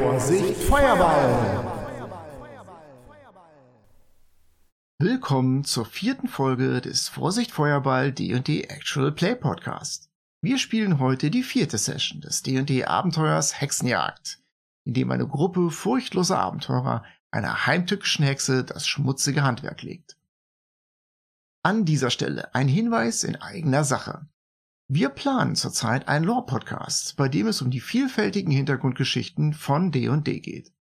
Vorsicht, Feuerball! Willkommen zur vierten Folge des Vorsicht Feuerball D&D Actual Play Podcast. Wir spielen heute die vierte Session des D&D Abenteuers Hexenjagd, in dem eine Gruppe furchtloser Abenteurer einer heimtückischen Hexe das schmutzige Handwerk legt. An dieser Stelle ein Hinweis in eigener Sache. Wir planen zurzeit einen Lore-Podcast, bei dem es um die vielfältigen Hintergrundgeschichten von D&D geht.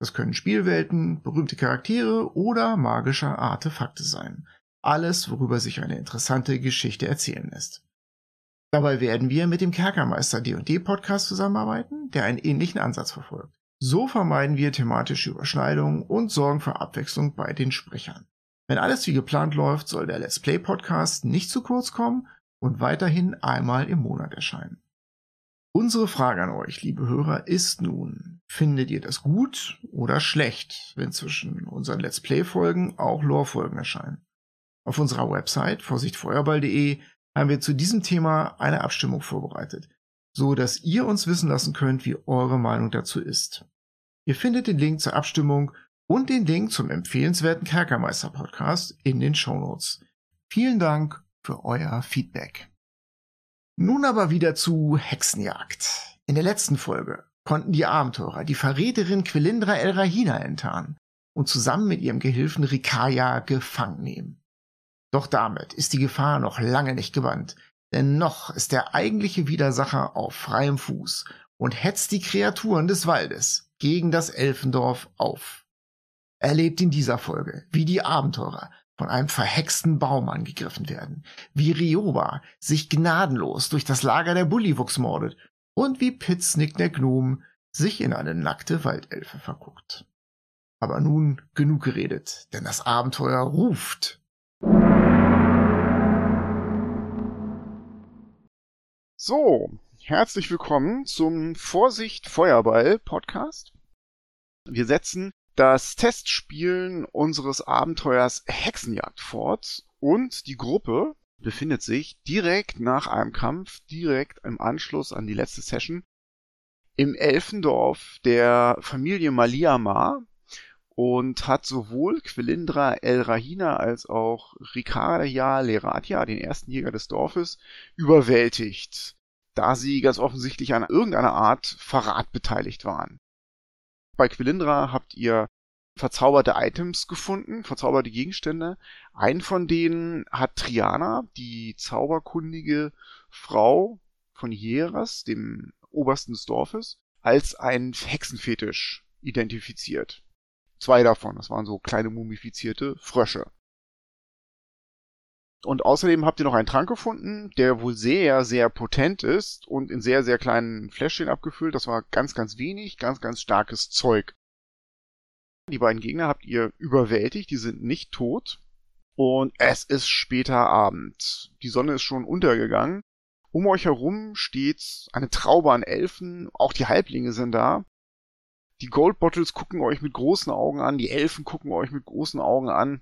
Das können Spielwelten, berühmte Charaktere oder magische Artefakte sein. Alles, worüber sich eine interessante Geschichte erzählen lässt. Dabei werden wir mit dem Kerkermeister D&D Podcast zusammenarbeiten, der einen ähnlichen Ansatz verfolgt. So vermeiden wir thematische Überschneidungen und sorgen für Abwechslung bei den Sprechern. Wenn alles wie geplant läuft, soll der Let's Play Podcast nicht zu kurz kommen und weiterhin einmal im Monat erscheinen. Unsere Frage an euch, liebe Hörer, ist nun, findet ihr das gut oder schlecht, wenn zwischen unseren Let's Play-Folgen auch Lore-Folgen erscheinen? Auf unserer Website vorsichtfeuerball.de haben wir zu diesem Thema eine Abstimmung vorbereitet, so dass ihr uns wissen lassen könnt, wie eure Meinung dazu ist. Ihr findet den Link zur Abstimmung und den Link zum empfehlenswerten Kerkermeister Podcast in den Show Notes. Vielen Dank für euer Feedback. Nun aber wieder zu Hexenjagd. In der letzten Folge konnten die Abenteurer die Verräterin Quelindra El Rahina enttarnen und zusammen mit ihrem Gehilfen Rikaya gefangen nehmen. Doch damit ist die Gefahr noch lange nicht gebannt, denn noch ist der eigentliche Widersacher auf freiem Fuß und hetzt die Kreaturen des Waldes gegen das Elfendorf auf. Erlebt in dieser Folge, wie die Abenteurer von einem verhexten Baum angegriffen werden, wie Rioba sich gnadenlos durch das Lager der Bullywuchs mordet und wie Pitznick der Gnome sich in eine nackte Waldelfe verguckt. Aber nun genug geredet, denn das Abenteuer ruft. So, herzlich willkommen zum Vorsicht Feuerball Podcast. Wir setzen das Testspielen unseres Abenteuers Hexenjagd fort und die Gruppe befindet sich direkt nach einem Kampf, direkt im Anschluss an die letzte Session im Elfendorf der Familie Maliamar und hat sowohl Quelindra El Rahina als auch Ricardia Leratia, den ersten Jäger des Dorfes, überwältigt, da sie ganz offensichtlich an irgendeiner Art Verrat beteiligt waren. Bei Quelindra habt ihr verzauberte Items gefunden, verzauberte Gegenstände. Einen von denen hat Triana, die zauberkundige Frau von Hieras, dem Obersten des Dorfes, als ein Hexenfetisch identifiziert. Zwei davon, das waren so kleine mumifizierte Frösche. Und außerdem habt ihr noch einen Trank gefunden, der wohl sehr, sehr potent ist und in sehr, sehr kleinen Fläschchen abgefüllt. Das war ganz, ganz wenig, ganz, ganz starkes Zeug. Die beiden Gegner habt ihr überwältigt, die sind nicht tot. Und es ist später Abend. Die Sonne ist schon untergegangen. Um euch herum steht eine Traube an Elfen, auch die Halblinge sind da. Die Goldbottles gucken euch mit großen Augen an, die Elfen gucken euch mit großen Augen an.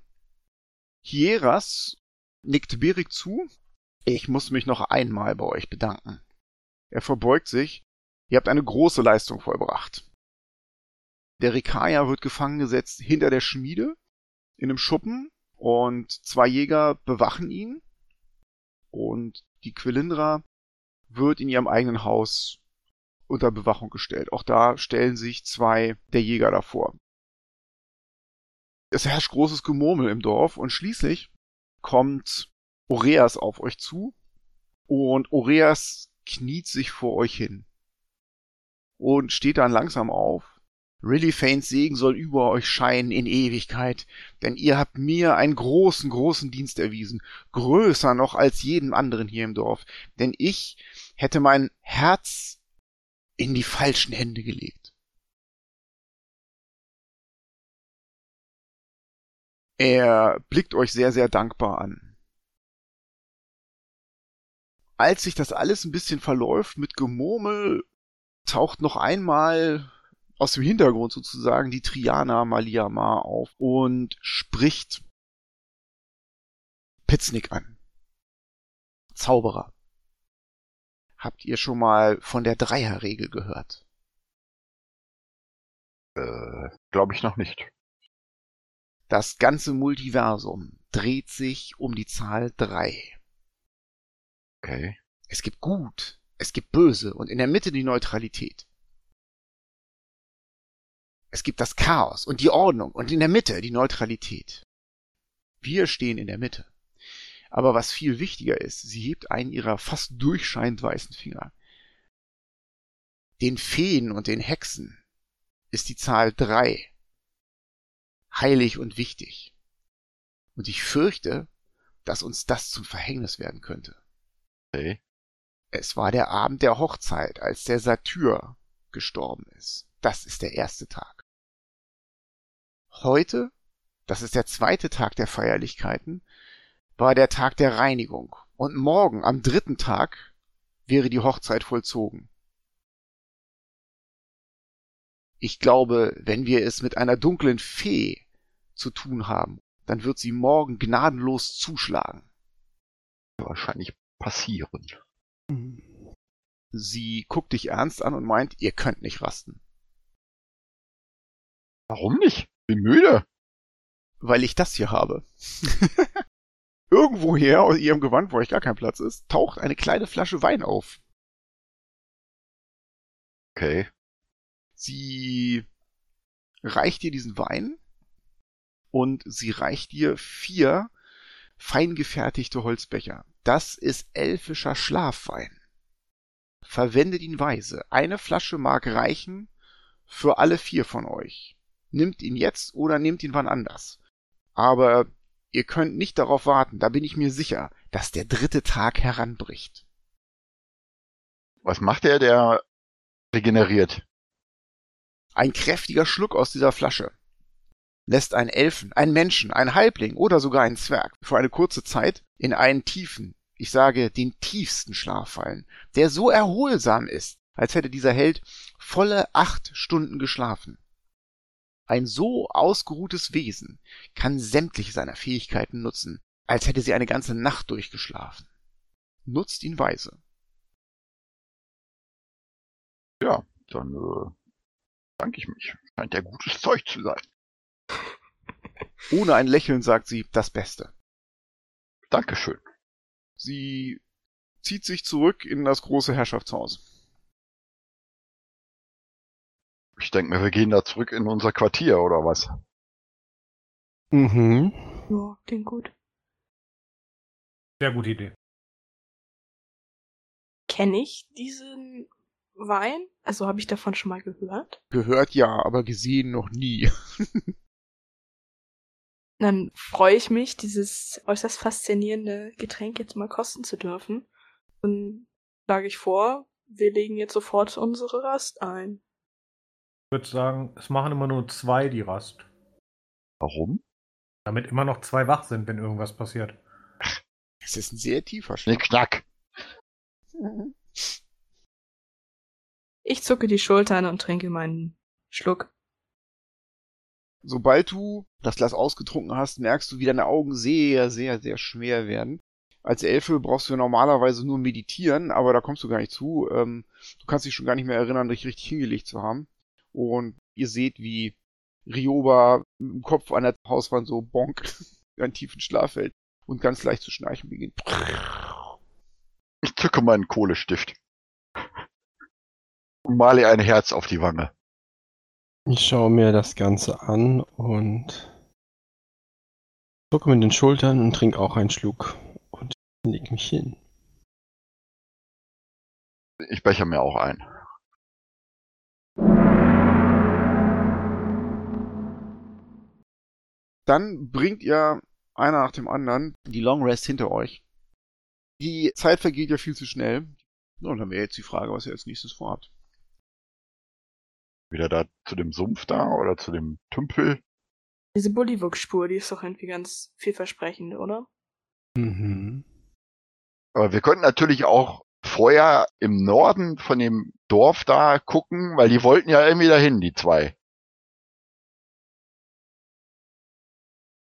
Hieras nickt Berik zu. Ich muss mich noch einmal bei euch bedanken. Er verbeugt sich. Ihr habt eine große Leistung vollbracht. Der Rikaya wird gefangen gesetzt hinter der Schmiede in einem Schuppen und zwei Jäger bewachen ihn. Und die Quelindra wird in ihrem eigenen Haus unter Bewachung gestellt. Auch da stellen sich zwei der Jäger davor. Es herrscht großes Gemurmel im Dorf und schließlich kommt Oreas auf euch zu und Oreas kniet sich vor euch hin und steht dann langsam auf. Really Fanes Segen soll über euch scheinen in Ewigkeit, denn ihr habt mir einen großen, großen Dienst erwiesen, größer noch als jedem anderen hier im Dorf, denn ich hätte mein Herz in die falschen Hände gelegt. Er blickt euch sehr, sehr dankbar an. Als sich das alles ein bisschen verläuft mit Gemurmel, taucht noch einmal aus dem Hintergrund sozusagen die Triana Maliamar auf und spricht Pitznick an. Zauberer. Habt ihr schon mal von der Dreierregel gehört? Äh, glaube ich noch nicht. Das ganze Multiversum dreht sich um die Zahl drei. Okay. Es gibt Gut, es gibt Böse und in der Mitte die Neutralität. Es gibt das Chaos und die Ordnung und in der Mitte die Neutralität. Wir stehen in der Mitte. Aber was viel wichtiger ist, sie hebt einen ihrer fast durchscheinend weißen Finger. Den Feen und den Hexen ist die Zahl drei heilig und wichtig. Und ich fürchte, dass uns das zum Verhängnis werden könnte. Okay. Es war der Abend der Hochzeit, als der Satyr gestorben ist. Das ist der erste Tag. Heute, das ist der zweite Tag der Feierlichkeiten, war der Tag der Reinigung. Und morgen, am dritten Tag, wäre die Hochzeit vollzogen. Ich glaube, wenn wir es mit einer dunklen Fee zu tun haben, dann wird sie morgen gnadenlos zuschlagen. Wahrscheinlich passieren. Sie guckt dich ernst an und meint, ihr könnt nicht rasten. Warum nicht? Bin müde. Weil ich das hier habe. Irgendwoher aus ihrem Gewand, wo euch gar kein Platz ist, taucht eine kleine Flasche Wein auf. Okay. Sie reicht dir diesen Wein und sie reicht dir vier fein gefertigte Holzbecher. Das ist elfischer Schlafwein. Verwendet ihn weise. Eine Flasche mag reichen für alle vier von euch. Nimmt ihn jetzt oder nehmt ihn wann anders. Aber ihr könnt nicht darauf warten, da bin ich mir sicher, dass der dritte Tag heranbricht. Was macht der, der regeneriert? Ein kräftiger Schluck aus dieser Flasche lässt einen Elfen, einen Menschen, einen Halbling oder sogar einen Zwerg für eine kurze Zeit in einen tiefen, ich sage den tiefsten Schlaf fallen, der so erholsam ist, als hätte dieser Held volle acht Stunden geschlafen. Ein so ausgeruhtes Wesen kann sämtliche seiner Fähigkeiten nutzen, als hätte sie eine ganze Nacht durchgeschlafen. Nutzt ihn weise. Ja, dann äh, danke ich mich. Scheint ja gutes Zeug zu sein. Ohne ein Lächeln sagt sie das Beste. Dankeschön. Sie zieht sich zurück in das große Herrschaftshaus. Ich denke mir, wir gehen da zurück in unser Quartier oder was? Mhm. Ja, klingt gut. Sehr gute Idee. Kenne ich diesen Wein? Also habe ich davon schon mal gehört? Gehört ja, aber gesehen noch nie. Dann freue ich mich, dieses äußerst faszinierende Getränk jetzt mal kosten zu dürfen. Und schlage ich vor, wir legen jetzt sofort unsere Rast ein. Ich würde sagen, es machen immer nur zwei die Rast. Warum? Damit immer noch zwei wach sind, wenn irgendwas passiert. Es ist ein sehr tiefer. Knick, knack. Ich zucke die Schultern und trinke meinen Schluck. Sobald du das Glas ausgetrunken hast, merkst du, wie deine Augen sehr, sehr, sehr schwer werden. Als Elfe brauchst du ja normalerweise nur meditieren, aber da kommst du gar nicht zu. Ähm, du kannst dich schon gar nicht mehr erinnern, dich richtig hingelegt zu haben. Und ihr seht, wie Rioba im Kopf an der Hauswand so bonk in einen tiefen Schlaf fällt und ganz leicht zu schnarchen beginnt. Ich zücke meinen Kohlestift. Und male ein Herz auf die Wange. Ich schaue mir das Ganze an und zucke mit den Schultern und trinke auch einen Schluck und leg mich hin. Ich becher mir auch ein. Dann bringt ihr einer nach dem anderen die Long Rest hinter euch. Die Zeit vergeht ja viel zu schnell. Und dann wäre jetzt die Frage, was ihr als nächstes vorhabt. Wieder da zu dem Sumpf da oder zu dem Tümpel. Diese Bullywug-Spur, die ist doch irgendwie ganz vielversprechend, oder? Mhm. Aber wir könnten natürlich auch vorher im Norden von dem Dorf da gucken, weil die wollten ja irgendwie dahin, die zwei.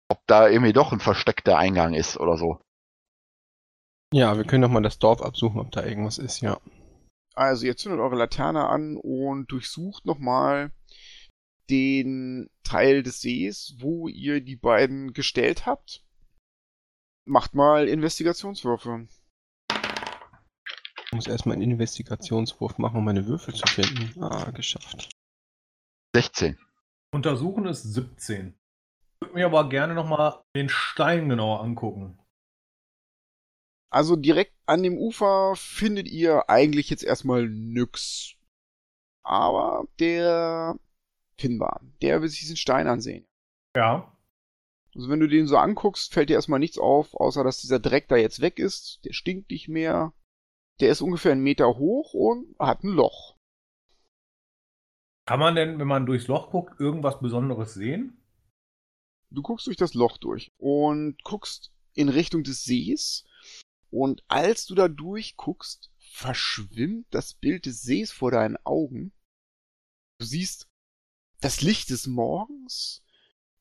Ob da irgendwie doch ein versteckter Eingang ist oder so. Ja, wir können doch mal das Dorf absuchen, ob da irgendwas ist, ja. Also ihr zündet eure Laterne an und durchsucht nochmal den Teil des Sees, wo ihr die beiden gestellt habt. Macht mal Investigationswürfe. Ich muss erstmal einen Investigationswurf machen, um meine Würfel zu finden. Ah, geschafft. 16. Untersuchen ist 17. Ich würde mir aber gerne nochmal den Stein genauer angucken. Also direkt an dem Ufer findet ihr eigentlich jetzt erstmal nix. Aber der Finbar, der will sich diesen Stein ansehen. Ja. Also wenn du den so anguckst, fällt dir erstmal nichts auf, außer dass dieser Dreck da jetzt weg ist. Der stinkt nicht mehr. Der ist ungefähr einen Meter hoch und hat ein Loch. Kann man denn, wenn man durchs Loch guckt, irgendwas Besonderes sehen? Du guckst durch das Loch durch und guckst in Richtung des Sees. Und als du da durchguckst, verschwimmt das Bild des Sees vor deinen Augen. Du siehst das Licht des Morgens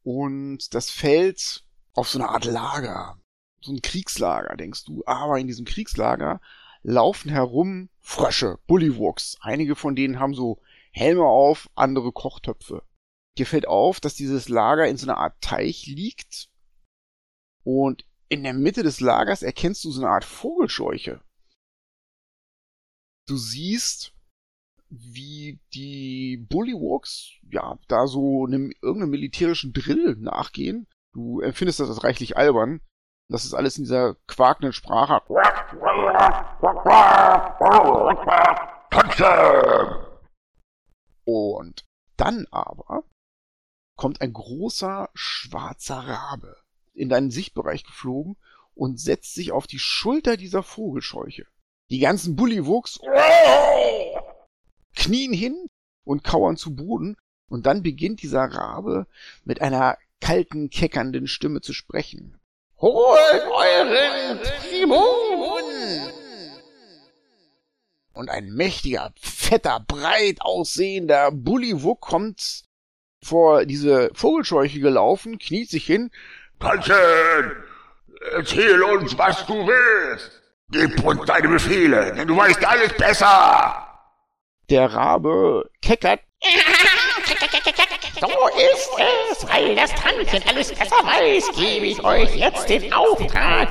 und das fällt auf so eine Art Lager. So ein Kriegslager, denkst du. Aber in diesem Kriegslager laufen herum Frösche, Bullywuchs. Einige von denen haben so Helme auf, andere Kochtöpfe. Dir fällt auf, dass dieses Lager in so einer Art Teich liegt. Und in der Mitte des Lagers erkennst du so eine Art Vogelscheuche. Du siehst, wie die Bullywuchs, ja, da so einem irgendeinem militärischen Drill nachgehen. Du empfindest das als reichlich albern. Das ist alles in dieser quakenden Sprache. Und dann aber kommt ein großer schwarzer Rabe in deinen Sichtbereich geflogen und setzt sich auf die Schulter dieser Vogelscheuche. Die ganzen Bullywuchs knien hin und kauern zu Boden und dann beginnt dieser Rabe mit einer kalten, keckernden Stimme zu sprechen. Holt euren Tribun! Und ein mächtiger, fetter, breit aussehender Bullywuck kommt vor diese Vogelscheuche gelaufen, kniet sich hin. Tanzen! Erzähl uns, was du willst! Gib uns deine Befehle, denn du weißt alles besser! Der Rabe keckert. So ist es, weil das Tantchen alles besser weiß, gebe ich euch jetzt den Auftrag,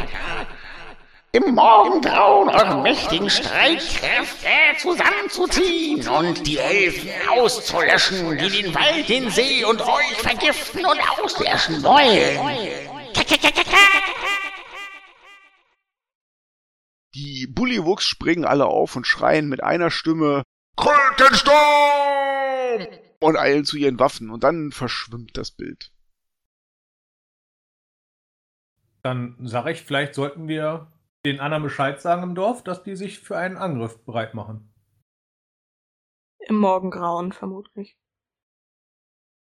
im Morgengrauen eure mächtigen Streitkräfte zusammenzuziehen und die Elfen auszulöschen, die den Wald, den See und euch vergiften und auslöschen wollen. Die Bullywuchs springen alle auf und schreien mit einer Stimme Krötensturm! und eilen zu ihren Waffen und dann verschwimmt das Bild. Dann sage ich, vielleicht sollten wir den anderen Bescheid sagen im Dorf, dass die sich für einen Angriff bereit machen. Im Morgengrauen vermutlich.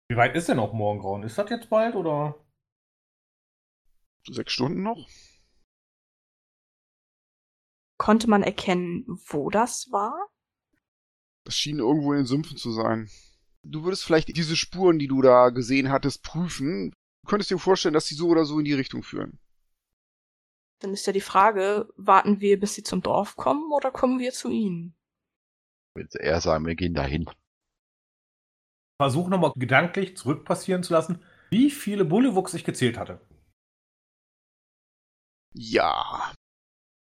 Wie weit ist denn noch Morgengrauen? Ist das jetzt bald oder? Sechs Stunden noch? Konnte man erkennen, wo das war? Das schien irgendwo in den Sümpfen zu sein. Du würdest vielleicht diese Spuren, die du da gesehen hattest, prüfen. Du könntest dir vorstellen, dass sie so oder so in die Richtung führen. Dann ist ja die Frage, warten wir, bis sie zum Dorf kommen oder kommen wir zu ihnen? Ich würde eher sagen, wir gehen dahin. Versuch nochmal gedanklich zurückpassieren zu lassen, wie viele Bullywuchs ich gezählt hatte. Ja.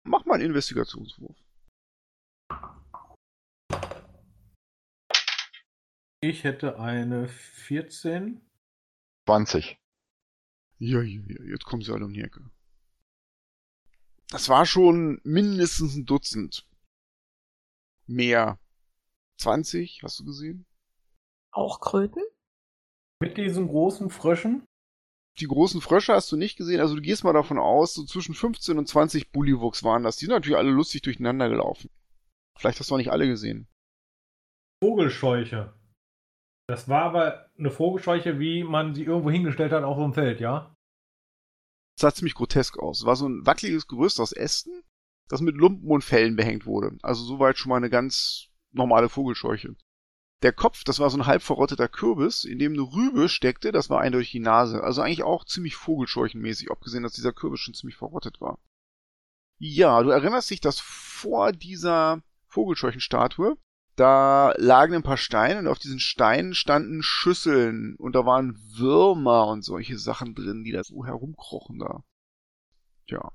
Mach mal einen Investigationswurf. Ich hätte eine 14. 20. Ja, ja, ja, jetzt kommen sie alle um die Ecke. Das war schon mindestens ein Dutzend. Mehr. 20, hast du gesehen? Auch Kröten? Mit diesen großen Fröschen? Die großen Frösche hast du nicht gesehen, also du gehst mal davon aus, so zwischen 15 und 20 Bullywuchs waren das. Die sind natürlich alle lustig durcheinander gelaufen. Vielleicht hast du auch nicht alle gesehen. Vogelscheuche. Das war aber eine Vogelscheuche, wie man sie irgendwo hingestellt hat, auch im Feld, ja? Sah ziemlich grotesk aus. War so ein wackeliges Gerüst aus Ästen, das mit Lumpen und Fellen behängt wurde. Also soweit schon mal eine ganz normale Vogelscheuche. Der Kopf, das war so ein halb verrotteter Kürbis, in dem eine Rübe steckte, das war eindeutig die Nase. Also eigentlich auch ziemlich vogelscheuchenmäßig, abgesehen, dass dieser Kürbis schon ziemlich verrottet war. Ja, du erinnerst dich, dass vor dieser Vogelscheuchenstatue Da lagen ein paar Steine und auf diesen Steinen standen Schüsseln und da waren Würmer und solche Sachen drin, die da so herumkrochen da. Tja.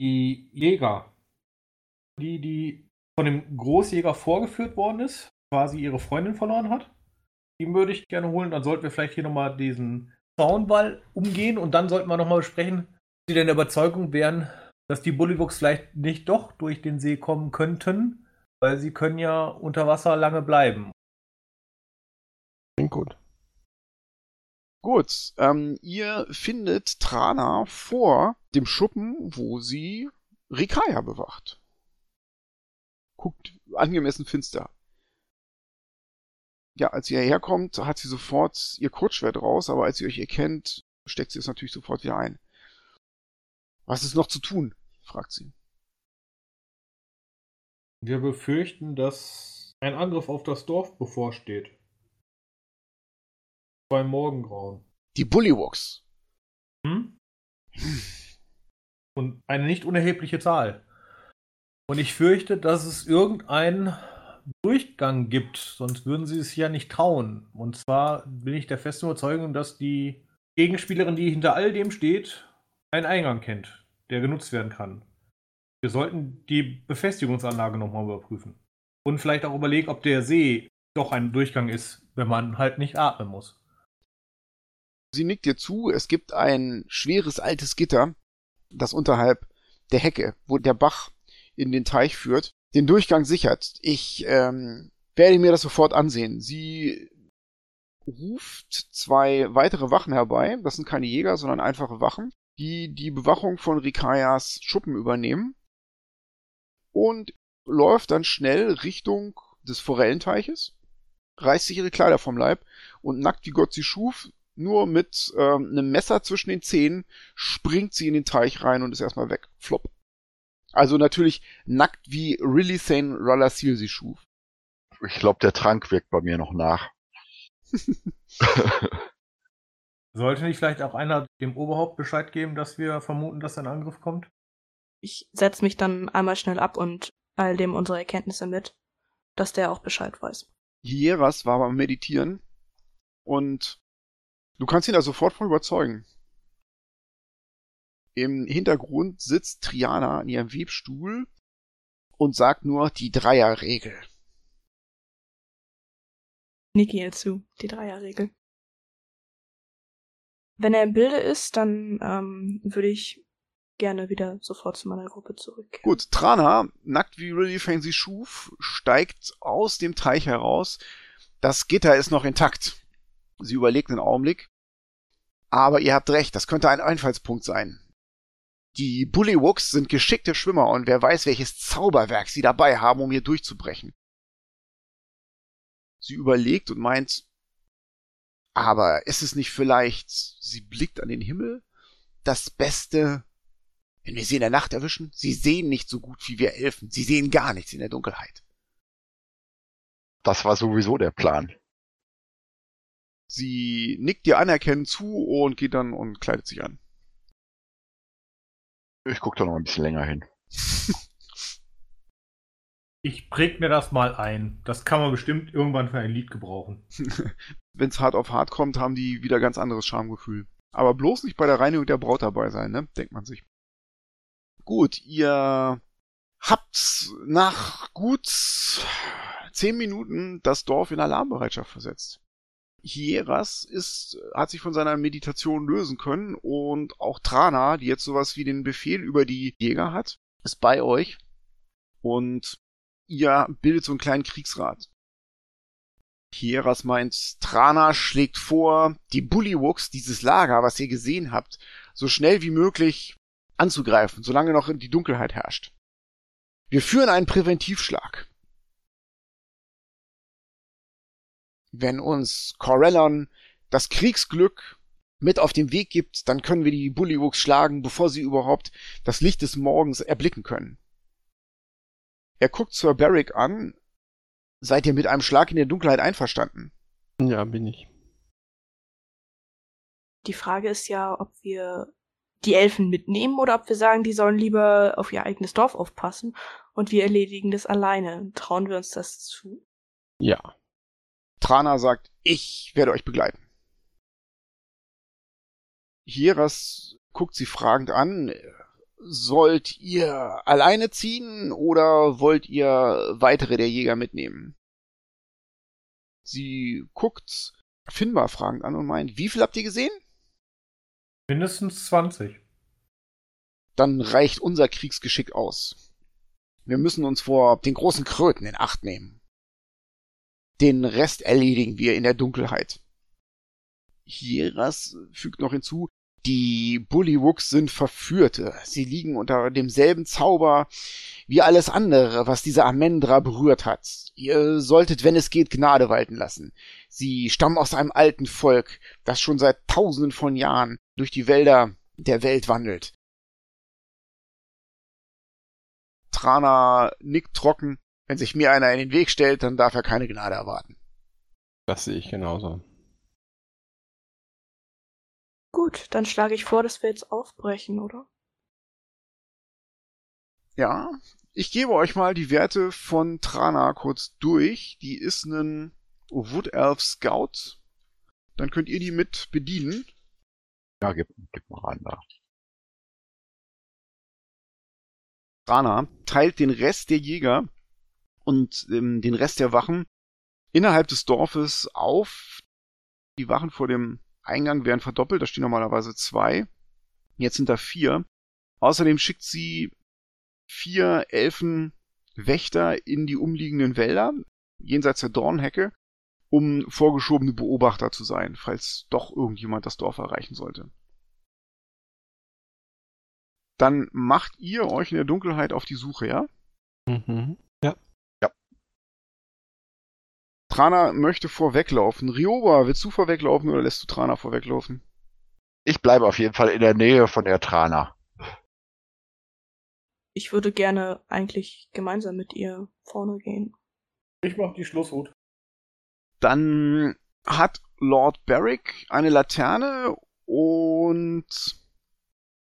Die Jäger, die, die von dem Großjäger vorgeführt worden ist, quasi ihre Freundin verloren hat, die würde ich gerne holen. Dann sollten wir vielleicht hier nochmal diesen Zaunwall umgehen und dann sollten wir nochmal besprechen, ob sie denn der Überzeugung wären, dass die Bullywuchs vielleicht nicht doch durch den See kommen könnten, weil sie können ja unter Wasser lange bleiben. Klingt gut. Gut, ähm, ihr findet Trana vor dem Schuppen, wo sie Rikaya bewacht. Guckt angemessen finster. Ja, als ihr herkommt, hat sie sofort ihr Kurzschwert raus, aber als sie euch erkennt, steckt sie es natürlich sofort wieder ein. Was ist noch zu tun? Fragt sie. Wir befürchten, dass ein Angriff auf das Dorf bevorsteht. Beim Morgengrauen. Die Bullywuchs. Hm? Und eine nicht unerhebliche Zahl. Und ich fürchte, dass es irgendeinen Durchgang gibt, sonst würden sie es ja nicht trauen. Und zwar bin ich der festen Überzeugung, dass die Gegenspielerin, die hinter all dem steht, einen Eingang kennt, der genutzt werden kann. Wir sollten die Befestigungsanlage nochmal überprüfen. Und vielleicht auch überlegen, ob der See doch ein Durchgang ist, wenn man halt nicht atmen muss. Sie nickt dir zu, es gibt ein schweres altes Gitter, das unterhalb der Hecke, wo der Bach in den Teich führt, den Durchgang sichert. Ich ähm, werde mir das sofort ansehen. Sie ruft zwei weitere Wachen herbei. Das sind keine Jäger, sondern einfache Wachen, die die Bewachung von Rikayas Schuppen übernehmen. Und läuft dann schnell Richtung des Forellenteiches, reißt sich ihre Kleider vom Leib und nackt wie Gott sie schuf, nur mit ähm, einem Messer zwischen den Zähnen, springt sie in den Teich rein und ist erstmal weg. Flop. Also natürlich nackt wie Really Roller Seal sie schuf. Ich glaube, der Trank wirkt bei mir noch nach. Sollte nicht vielleicht auch einer dem Oberhaupt Bescheid geben, dass wir vermuten, dass ein Angriff kommt? Ich setze mich dann einmal schnell ab und all dem unsere Erkenntnisse mit, dass der auch Bescheid weiß. Hieras war beim Meditieren und du kannst ihn da sofort von überzeugen. Im Hintergrund sitzt Triana in ihrem Webstuhl und sagt nur die Dreierregel. Niki zu, die Dreierregel. Wenn er im Bilde ist, dann ähm, würde ich gerne wieder sofort zu meiner Gruppe zurück. Gut, Trana, nackt wie Really sie schuf, steigt aus dem Teich heraus. Das Gitter ist noch intakt. Sie überlegt einen Augenblick. Aber ihr habt recht, das könnte ein Einfallspunkt sein. Die Bullywugs sind geschickte Schwimmer und wer weiß, welches Zauberwerk sie dabei haben, um hier durchzubrechen. Sie überlegt und meint, aber ist es nicht vielleicht, sie blickt an den Himmel, das Beste, wenn wir sie in der Nacht erwischen? Sie sehen nicht so gut wie wir Elfen, sie sehen gar nichts in der Dunkelheit. Das war sowieso der Plan. Sie nickt dir anerkennend zu und geht dann und kleidet sich an. Ich gucke da noch ein bisschen länger hin. Ich präg mir das mal ein. Das kann man bestimmt irgendwann für ein Lied gebrauchen. Wenn's hart auf hart kommt, haben die wieder ganz anderes Schamgefühl. Aber bloß nicht bei der Reinigung der Braut dabei sein, ne? Denkt man sich. Gut, ihr habt nach gut zehn Minuten das Dorf in Alarmbereitschaft versetzt. Hieras ist, hat sich von seiner Meditation lösen können und auch Trana, die jetzt sowas wie den Befehl über die Jäger hat, ist bei euch und ihr bildet so einen kleinen Kriegsrat. Hieras meint, Trana schlägt vor, die Bullywugs, dieses Lager, was ihr gesehen habt, so schnell wie möglich anzugreifen, solange noch die Dunkelheit herrscht. Wir führen einen Präventivschlag. Wenn uns Corellon das Kriegsglück mit auf den Weg gibt, dann können wir die Bullywugs schlagen, bevor sie überhaupt das Licht des Morgens erblicken können. Er guckt Sir Barrick an. Seid ihr mit einem Schlag in der Dunkelheit einverstanden? Ja, bin ich. Die Frage ist ja, ob wir die Elfen mitnehmen oder ob wir sagen, die sollen lieber auf ihr eigenes Dorf aufpassen und wir erledigen das alleine. Trauen wir uns das zu? Ja. Trana sagt, ich werde euch begleiten. Hieras guckt sie fragend an. Sollt ihr alleine ziehen oder wollt ihr weitere der Jäger mitnehmen? Sie guckt Finbar fragend an und meint, wie viel habt ihr gesehen? Mindestens 20. Dann reicht unser Kriegsgeschick aus. Wir müssen uns vor den großen Kröten in Acht nehmen. Den Rest erledigen wir in der Dunkelheit. Hieras fügt noch hinzu, die Bullywugs sind Verführte. Sie liegen unter demselben Zauber wie alles andere, was diese Amendra berührt hat. Ihr solltet, wenn es geht, Gnade walten lassen. Sie stammen aus einem alten Volk, das schon seit tausenden von Jahren durch die Wälder der Welt wandelt. Trana nickt trocken. Wenn sich mir einer in den Weg stellt, dann darf er keine Gnade erwarten. Das sehe ich genauso. Gut, dann schlage ich vor, dass wir jetzt aufbrechen, oder? Ja, ich gebe euch mal die Werte von Trana kurz durch. Die ist ein Wood Elf Scout. Dann könnt ihr die mit bedienen. Ja, gib, gib mal rein da. Trana teilt den Rest der Jäger und ähm, den Rest der Wachen innerhalb des Dorfes auf. Die Wachen vor dem Eingang werden verdoppelt, da stehen normalerweise zwei. Jetzt sind da vier. Außerdem schickt sie vier Elfenwächter in die umliegenden Wälder, jenseits der Dornhecke, um vorgeschobene Beobachter zu sein, falls doch irgendjemand das Dorf erreichen sollte. Dann macht ihr euch in der Dunkelheit auf die Suche, ja? Mhm. Ja. Trana möchte vorweglaufen. Rioba, willst du vorweglaufen oder lässt du Trana vorweglaufen? Ich bleibe auf jeden Fall in der Nähe von der Trana. Ich würde gerne eigentlich gemeinsam mit ihr vorne gehen. Ich mach die Schlusshut. Dann hat Lord Barrick eine Laterne und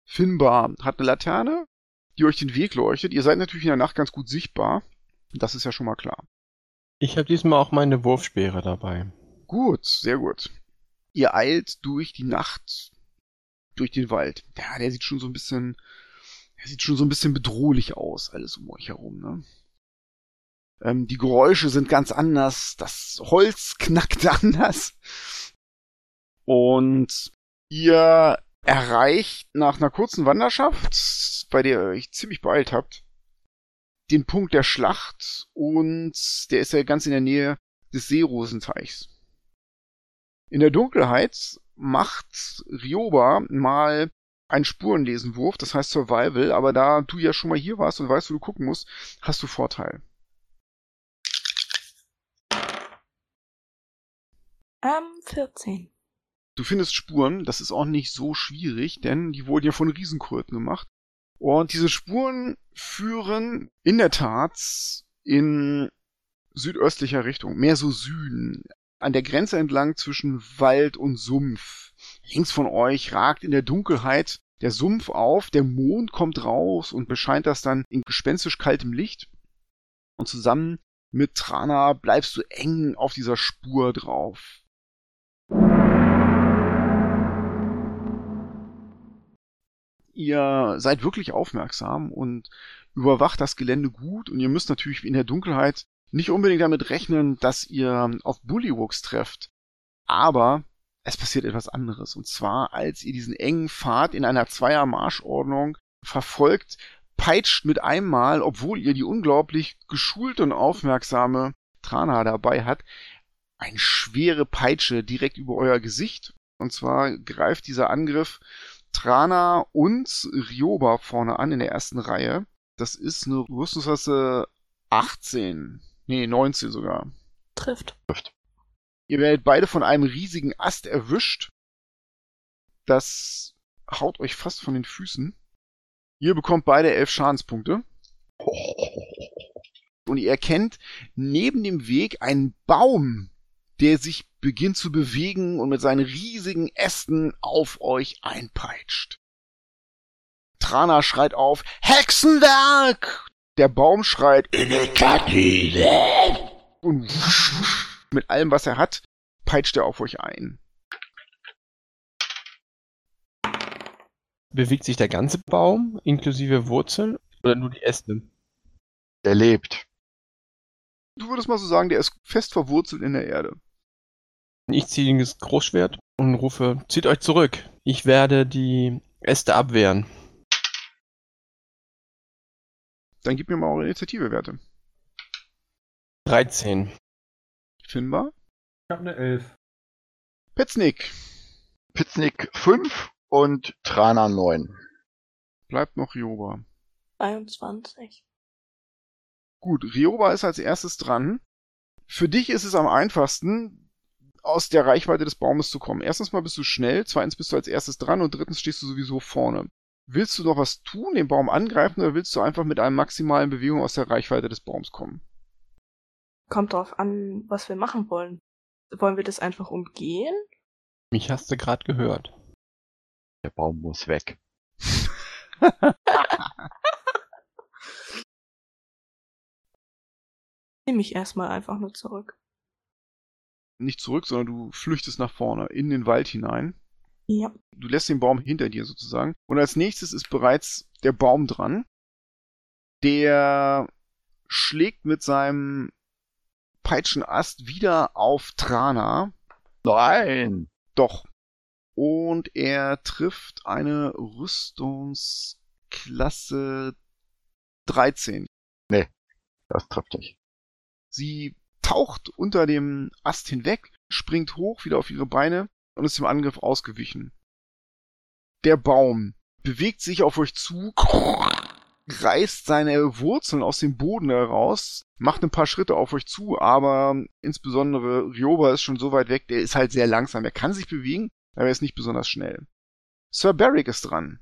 Finbar hat eine Laterne, die euch den Weg leuchtet. Ihr seid natürlich in der Nacht ganz gut sichtbar. Das ist ja schon mal klar. Ich habe diesmal auch meine Wurfspeere dabei. Gut, sehr gut. Ihr eilt durch die Nacht, durch den Wald. Ja, der sieht schon so ein bisschen, der sieht schon so ein bisschen bedrohlich aus, alles um euch herum, ne? Ähm, die Geräusche sind ganz anders, das Holz knackt anders. Und ihr erreicht nach einer kurzen Wanderschaft, bei der ihr euch ziemlich beeilt habt, den Punkt der Schlacht und der ist ja ganz in der Nähe des Seerosenteichs. In der Dunkelheit macht Rioba mal einen Spurenlesenwurf, das heißt Survival, aber da du ja schon mal hier warst und weißt, wo du gucken musst, hast du Vorteil. Ähm, 14. Du findest Spuren, das ist auch nicht so schwierig, denn die wurden ja von Riesenkröten gemacht. Und diese Spuren führen in der Tat in südöstlicher Richtung, mehr so Süden, an der Grenze entlang zwischen Wald und Sumpf. Links von euch ragt in der Dunkelheit der Sumpf auf, der Mond kommt raus und bescheint das dann in gespenstisch kaltem Licht. Und zusammen mit Trana bleibst du eng auf dieser Spur drauf. Ihr seid wirklich aufmerksam und überwacht das Gelände gut und ihr müsst natürlich in der Dunkelheit nicht unbedingt damit rechnen, dass ihr auf Bullywugs trefft. Aber es passiert etwas anderes. Und zwar, als ihr diesen engen Pfad in einer Zweier-Marschordnung verfolgt, peitscht mit einmal, obwohl ihr die unglaublich geschulte und aufmerksame Trana dabei hat, eine schwere Peitsche direkt über euer Gesicht. Und zwar greift dieser Angriff Trana und Ryoba vorne an in der ersten Reihe. Das ist eine Rüstungsklasse 18. Nee, 19 sogar. Trifft. Ihr werdet beide von einem riesigen Ast erwischt. Das haut euch fast von den Füßen. Ihr bekommt beide elf Schadenspunkte. Und ihr erkennt neben dem Weg einen Baum, der sich beginnt zu bewegen und mit seinen riesigen Ästen auf euch einpeitscht. Trana schreit auf, Hexenwerk! Der Baum schreit, und mit allem, was er hat, peitscht er auf euch ein. Bewegt sich der ganze Baum, inklusive Wurzeln, oder nur die Äste? Der lebt. Du würdest mal so sagen, der ist fest verwurzelt in der Erde. Ich ziehe das Großschwert und rufe, zieht euch zurück. Ich werde die Äste abwehren. Dann gib mir mal eure Initiativewerte. 13. Finbar? Ich habe eine Elf. Petznick. Pitznick 5 und Trana 9. Bleibt noch Rioba. 22. Gut, Rioba ist als erstes dran. Für dich ist es am einfachsten, aus der Reichweite des Baumes zu kommen. Erstens mal bist du schnell, zweitens bist du als erstes dran und drittens stehst du sowieso vorne. Willst du noch was tun, den Baum angreifen oder willst du einfach mit einer maximalen Bewegung aus der Reichweite des Baums kommen? Kommt drauf an, was wir machen wollen. Wollen wir das einfach umgehen? Mich hast du gerade gehört. Der Baum muss weg. Nehme ich erstmal einfach nur zurück. Nicht zurück, sondern du flüchtest nach vorne, in den Wald hinein. Ja. Du lässt den Baum hinter dir sozusagen. Und als nächstes ist bereits der Baum dran. Der schlägt mit seinem Peitschenast wieder auf Trana. Nein! Doch. Und er trifft eine Rüstungsklasse 13. Das trifft nicht. Sie taucht unter dem Ast hinweg, springt hoch wieder auf ihre Beine und ist dem Angriff ausgewichen. Der Baum bewegt sich auf euch zu, reißt seine Wurzeln aus dem Boden heraus, macht ein paar Schritte auf euch zu, aber insbesondere Rioba ist schon so weit weg, der ist halt sehr langsam. Er kann sich bewegen, aber er ist nicht besonders schnell. Sir Barrick ist dran.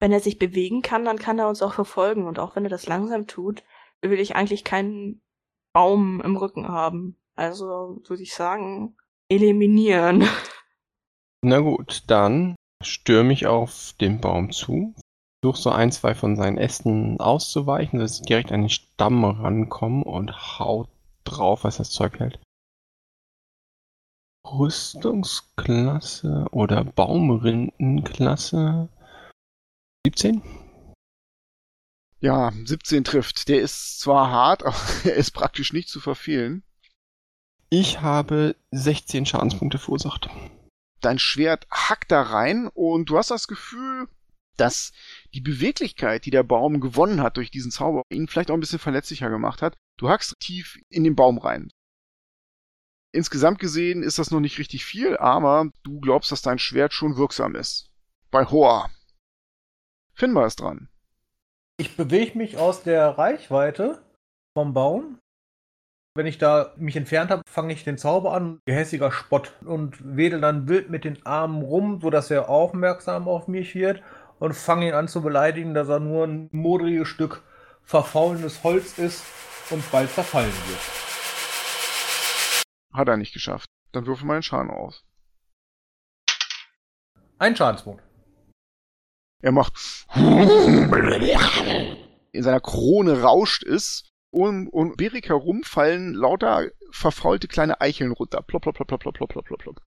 Wenn er sich bewegen kann, dann kann er uns auch verfolgen. Und auch wenn er das langsam tut, will ich eigentlich keinen Baum im Rücken haben. Also würde ich sagen, eliminieren. Na gut, dann stürme ich auf den Baum zu, versuche so ein, zwei von seinen Ästen auszuweichen, dass ich direkt an den Stamm rankomme und haut drauf, was das Zeug hält. Rüstungsklasse oder Baumrindenklasse 17? Ja, 17 trifft. Der ist zwar hart, aber er ist praktisch nicht zu verfehlen. Ich habe 16 Schadenspunkte verursacht. Dein Schwert hackt da rein und du hast das Gefühl, dass die Beweglichkeit, die der Baum gewonnen hat durch diesen Zauber, ihn vielleicht auch ein bisschen verletzlicher gemacht hat. Du hackst tief in den Baum rein. Insgesamt gesehen ist das noch nicht richtig viel, aber du glaubst, dass dein Schwert schon wirksam ist. Bei Hoa. Finbar ist dran. Ich bewege mich aus der Reichweite vom Baum. Wenn ich da mich entfernt habe, fange ich den Zauber an, gehässiger Spott und wedel dann wild mit den Armen rum, sodass er aufmerksam auf mich wird und fange ihn an zu beleidigen, dass er nur ein modriges Stück verfaulendes Holz ist und bald zerfallen wird. Hat er nicht geschafft. Dann würfel mal einen Schaden aus. Ein Schadenspunkt. Er macht in seiner Krone rauscht es um, um Berik herumfallen lauter verfaulte kleine Eicheln runter. Plop, plop, plop, plop, plop, plop, plop, plop.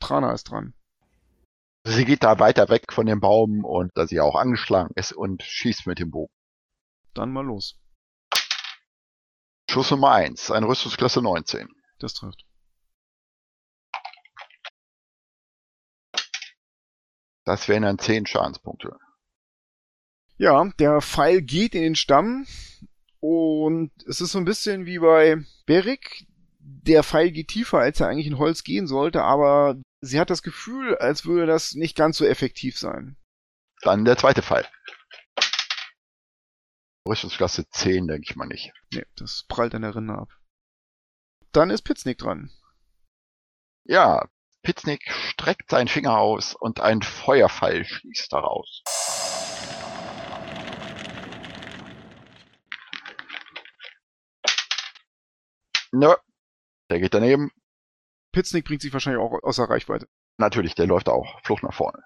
Trana ist dran. Sie geht da weiter weg von dem Baum und da sie auch angeschlagen ist und schießt mit dem Bogen. Dann mal los. Schuss Nummer 1, eine Rüstungsklasse 19. Das trifft. Das wären dann 10 Schadenspunkte. Ja, der Pfeil geht in den Stamm und es ist so ein bisschen wie bei Berik. Der Pfeil geht tiefer, als er eigentlich in Holz gehen sollte, aber sie hat das Gefühl, als würde das nicht ganz so effektiv sein. Dann der zweite Fall. Rüstungsklasse 10, denke ich mal nicht. Nee, das prallt an der Rinde ab. Dann ist Pitznick dran. Ja, Pitznick streckt seinen Finger aus und ein Feuerpfeil schießt daraus. Nö, der geht daneben. Pitznick bringt sich wahrscheinlich auch außer Reichweite. Natürlich, der läuft auch. Flucht nach vorne.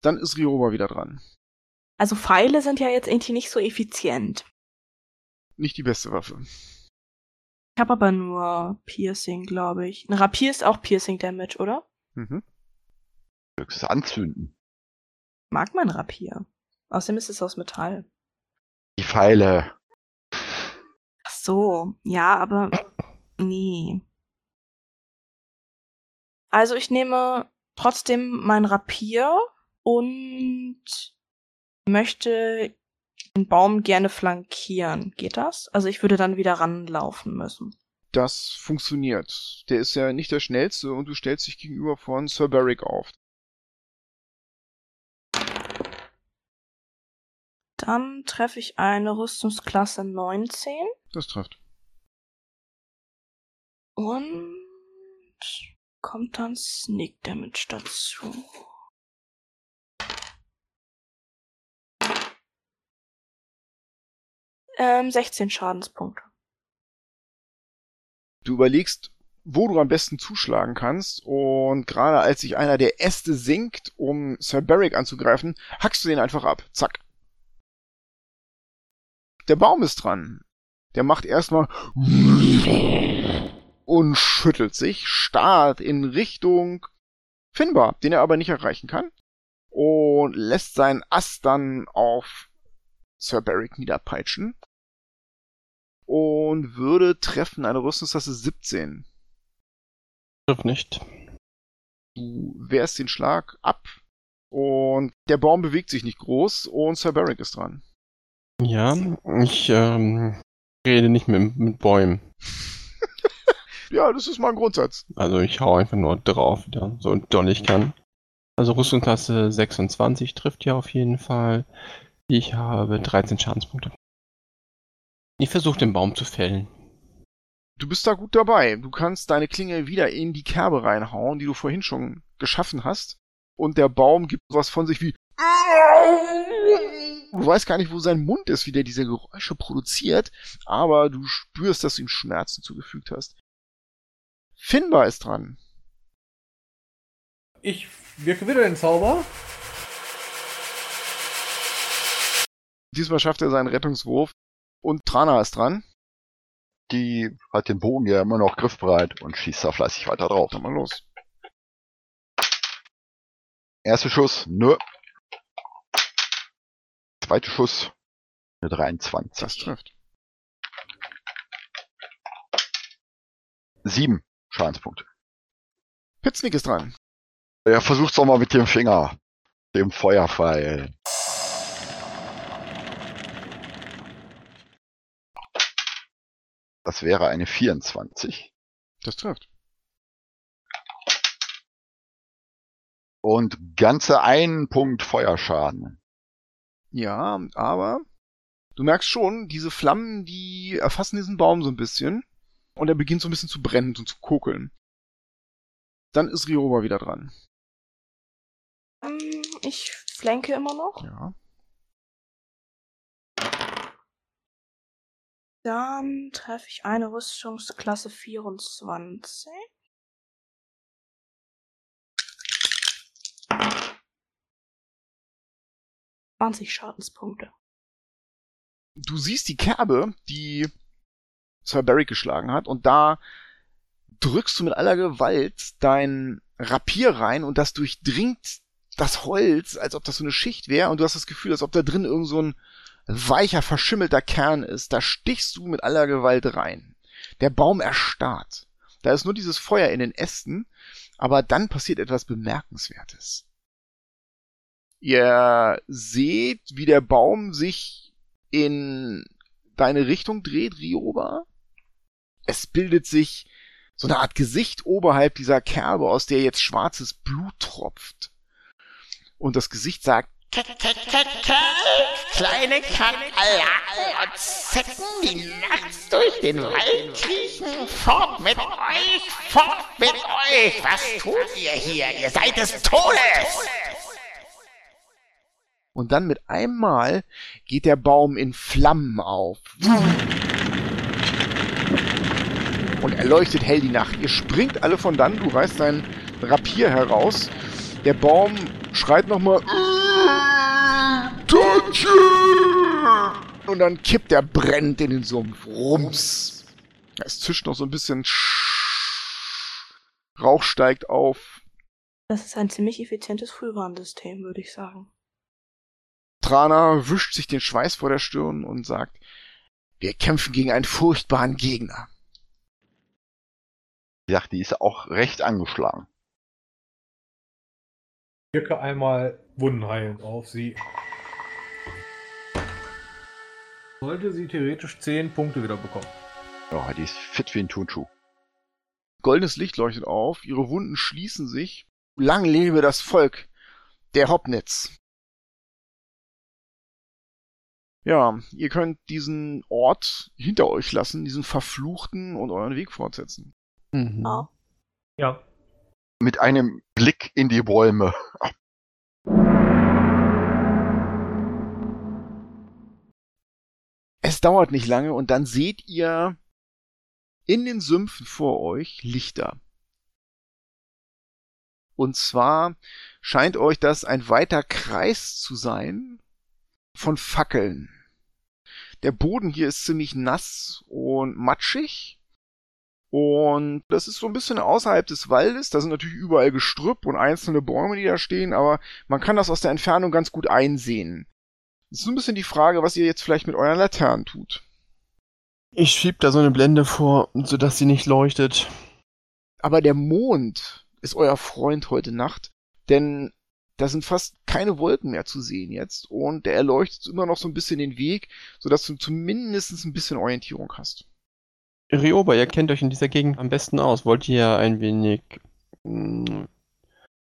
Dann ist Rioba wieder dran. Also Pfeile sind ja jetzt irgendwie nicht so effizient. Nicht die beste Waffe. Ich habe aber nur Piercing, glaube ich. Ein Rapier ist auch Piercing Damage, oder? Mhm. Höchstes Anzünden. Mag mein Rapier. Außerdem ist es aus Metall. Die Pfeile. Ach so, ja, aber nee. Also ich nehme trotzdem mein Rapier und möchte den Baum gerne flankieren. Geht das? Also ich würde dann wieder ranlaufen müssen. Das funktioniert. Der ist ja nicht der schnellste und du stellst dich gegenüber von Sir Beric auf. Dann treffe ich eine Rüstungsklasse 19 Das trifft. und kommt dann Sneak Damage dazu. Ähm, 16 Schadenspunkte. Du überlegst, wo du am besten zuschlagen kannst und gerade als sich einer der Äste sinkt, um Sir Beric anzugreifen, hackst du den einfach ab. Zack. Der Baum ist dran. Der macht erstmal und schüttelt sich, starrt in Richtung Finbar, den er aber nicht erreichen kann und lässt seinen Ast dann auf Sir Beric niederpeitschen und würde treffen eine Rüstungstasse 17. Trifft nicht. Du wehrst den Schlag ab und der Baum bewegt sich nicht groß und Sir Beric ist dran. Ja, ich ähm, rede nicht mit, mit Bäumen. Ja, das ist mal ein Grundsatz. Also ich hau einfach nur drauf, wieder, so doll ich kann. Also Rüstungsklasse 26 trifft ja auf jeden Fall. Ich habe 13 Schadenspunkte. Ich versuche den Baum zu fällen. Du bist da gut dabei. Du kannst deine Klinge wieder in die Kerbe reinhauen, die du vorhin schon geschaffen hast. Und der Baum gibt was von sich wie. Du weißt gar nicht, wo sein Mund ist, wie der diese Geräusche produziert, aber du spürst, dass du ihm Schmerzen zugefügt hast. Finbar ist dran. Ich wirke wieder den Zauber. Diesmal schafft er seinen Rettungswurf und Trana ist dran. Die hat den Bogen ja immer noch griffbereit und schießt da fleißig weiter drauf. Dann mal los. Erster Schuss, nö. Zweiter Schuss, eine 23. Das trifft. Sieben Schadenspunkte. Pitznick ist dran. Er versucht's doch mal mit dem Finger. Dem Feuerpfeil. Das wäre eine 24. Das trifft. Und ganze einen Punkt Feuerschaden. Ja, aber du merkst schon, diese Flammen, die erfassen diesen Baum so ein bisschen. Und er beginnt so ein bisschen zu brennen und zu kokeln. Dann ist Rioba wieder dran. Ähm, Ich flanke immer noch. Ja. Dann treffe ich eine Rüstungsklasse 24. Zwanzig Schadenspunkte. Du siehst die Kerbe, die Sir Beric geschlagen hat, und da drückst du mit aller Gewalt dein Rapier rein und das durchdringt das Holz, als ob das so eine Schicht wäre, und du hast das Gefühl, als ob da drin irgend so ein weicher, verschimmelter Kern ist. Da stichst du mit aller Gewalt rein. Der Baum erstarrt. Da ist nur dieses Feuer in den Ästen, aber dann passiert etwas Bemerkenswertes. Ihr seht, wie der Baum sich in deine Richtung dreht, Rioba. Es bildet sich so eine Art Gesicht oberhalb dieser Kerbe, aus der jetzt schwarzes Blut tropft. Und das Gesicht sagt, Kleine Kakerlaken und Zecken, die nachts durch den Wald kriechen. Fort mit euch, fort mit euch. Was tut ihr hier? Ihr seid des Todes. und dann mit einem Mal geht der Baum in Flammen auf. Und erleuchtet hell die Nacht. Ihr springt alle von dann, du reißt dein Rapier heraus. Der Baum schreit nochmal Tantchen! Und dann kippt er brennend in den Sumpf. Rums. Es zischt noch so ein bisschen. Rauch steigt auf. Das ist ein ziemlich effizientes Frühwarnsystem, würde ich sagen. Trana wischt sich den Schweiß vor der Stirn und sagt, wir kämpfen gegen einen furchtbaren Gegner. Ja, die ist auch recht angeschlagen. Wirke einmal Wunden heilen auf sie. Sollte sie theoretisch 10 Punkte wieder bekommen. Ja, die ist fit wie ein Tunschuh. Goldenes Licht leuchtet auf, ihre Wunden schließen sich. Lang lebe das Volk der Hopnitz. Ja, ihr könnt diesen Ort hinter euch lassen, diesen verfluchten und euren Weg fortsetzen. Mhm. Ja. Ja. Mit einem Blick in die Bäume. Es dauert nicht lange und dann seht ihr in den Sümpfen vor euch Lichter. Und zwar scheint euch das ein weiter Kreis zu sein von Fackeln. Der Boden hier ist ziemlich nass und matschig. Und das ist so ein bisschen außerhalb des Waldes. Da sind natürlich überall Gestrüpp und einzelne Bäume, die da stehen, aber man kann das aus der Entfernung ganz gut einsehen. Es ist so ein bisschen die Frage, was ihr jetzt vielleicht mit euren Laternen tut. Ich schieb da so eine Blende vor, sodass sie nicht leuchtet. Aber der Mond ist euer Freund heute Nacht, denn da sind fast keine Wolken mehr zu sehen jetzt und der erleuchtet immer noch so ein bisschen den Weg, sodass du zumindest ein bisschen Orientierung hast. Rioba, ihr kennt euch in dieser Gegend am besten aus. Wollt ihr ein wenig mh,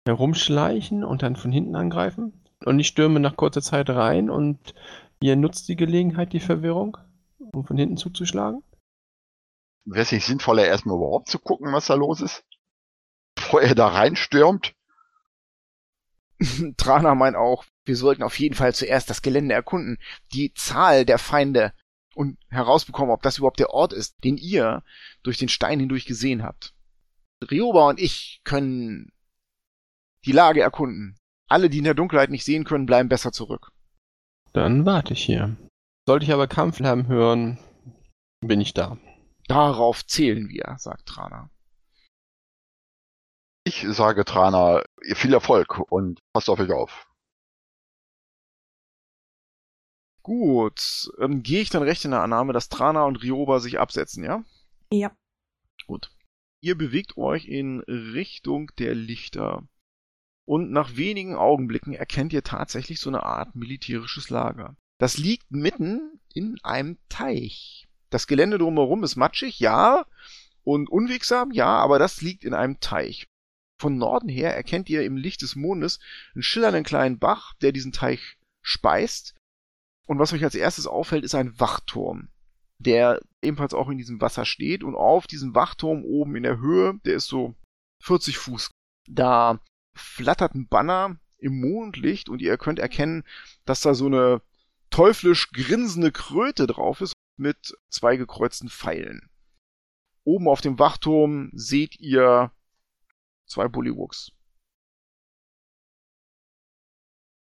herumschleichen und dann von hinten angreifen? Und ich stürme nach kurzer Zeit rein und ihr nutzt die Gelegenheit, die Verwirrung, um von hinten zuzuschlagen? Wäre es nicht sinnvoller, erstmal überhaupt zu gucken, was da los ist? Bevor er da reinstürmt? Trana meint auch, wir sollten auf jeden Fall zuerst das Gelände erkunden, die Zahl der Feinde und herausbekommen, ob das überhaupt der Ort ist, den ihr durch den Stein hindurch gesehen habt. Rioba und ich können die Lage erkunden. Alle, die in der Dunkelheit nicht sehen können, bleiben besser zurück. Dann warte ich hier. Sollte ich aber Kampflärm hören, bin ich da. Darauf zählen wir, sagt Trana. Ich sage Trana, viel Erfolg und passt auf euch auf. Gut, ähm, gehe ich dann recht in der Annahme, dass Trana und Rioba sich absetzen, ja? Ja. Gut. Ihr bewegt euch in Richtung der Lichter. Und nach wenigen Augenblicken erkennt ihr tatsächlich so eine Art militärisches Lager. Das liegt mitten in einem Teich. Das Gelände drumherum ist matschig, ja, und unwegsam, ja, aber das liegt in einem Teich. Von Norden her erkennt ihr im Licht des Mondes einen schillernden kleinen Bach, der diesen Teich speist. Und was euch als erstes auffällt, ist ein Wachturm, der ebenfalls auch in diesem Wasser steht. Und auf diesem Wachturm oben in der Höhe, der ist so 40 Fuß, da flattert ein Banner im Mondlicht und ihr könnt erkennen, dass da so eine teuflisch grinsende Kröte drauf ist mit zwei gekreuzten Pfeilen. Oben auf dem Wachturm seht ihr zwei Bullywuchs.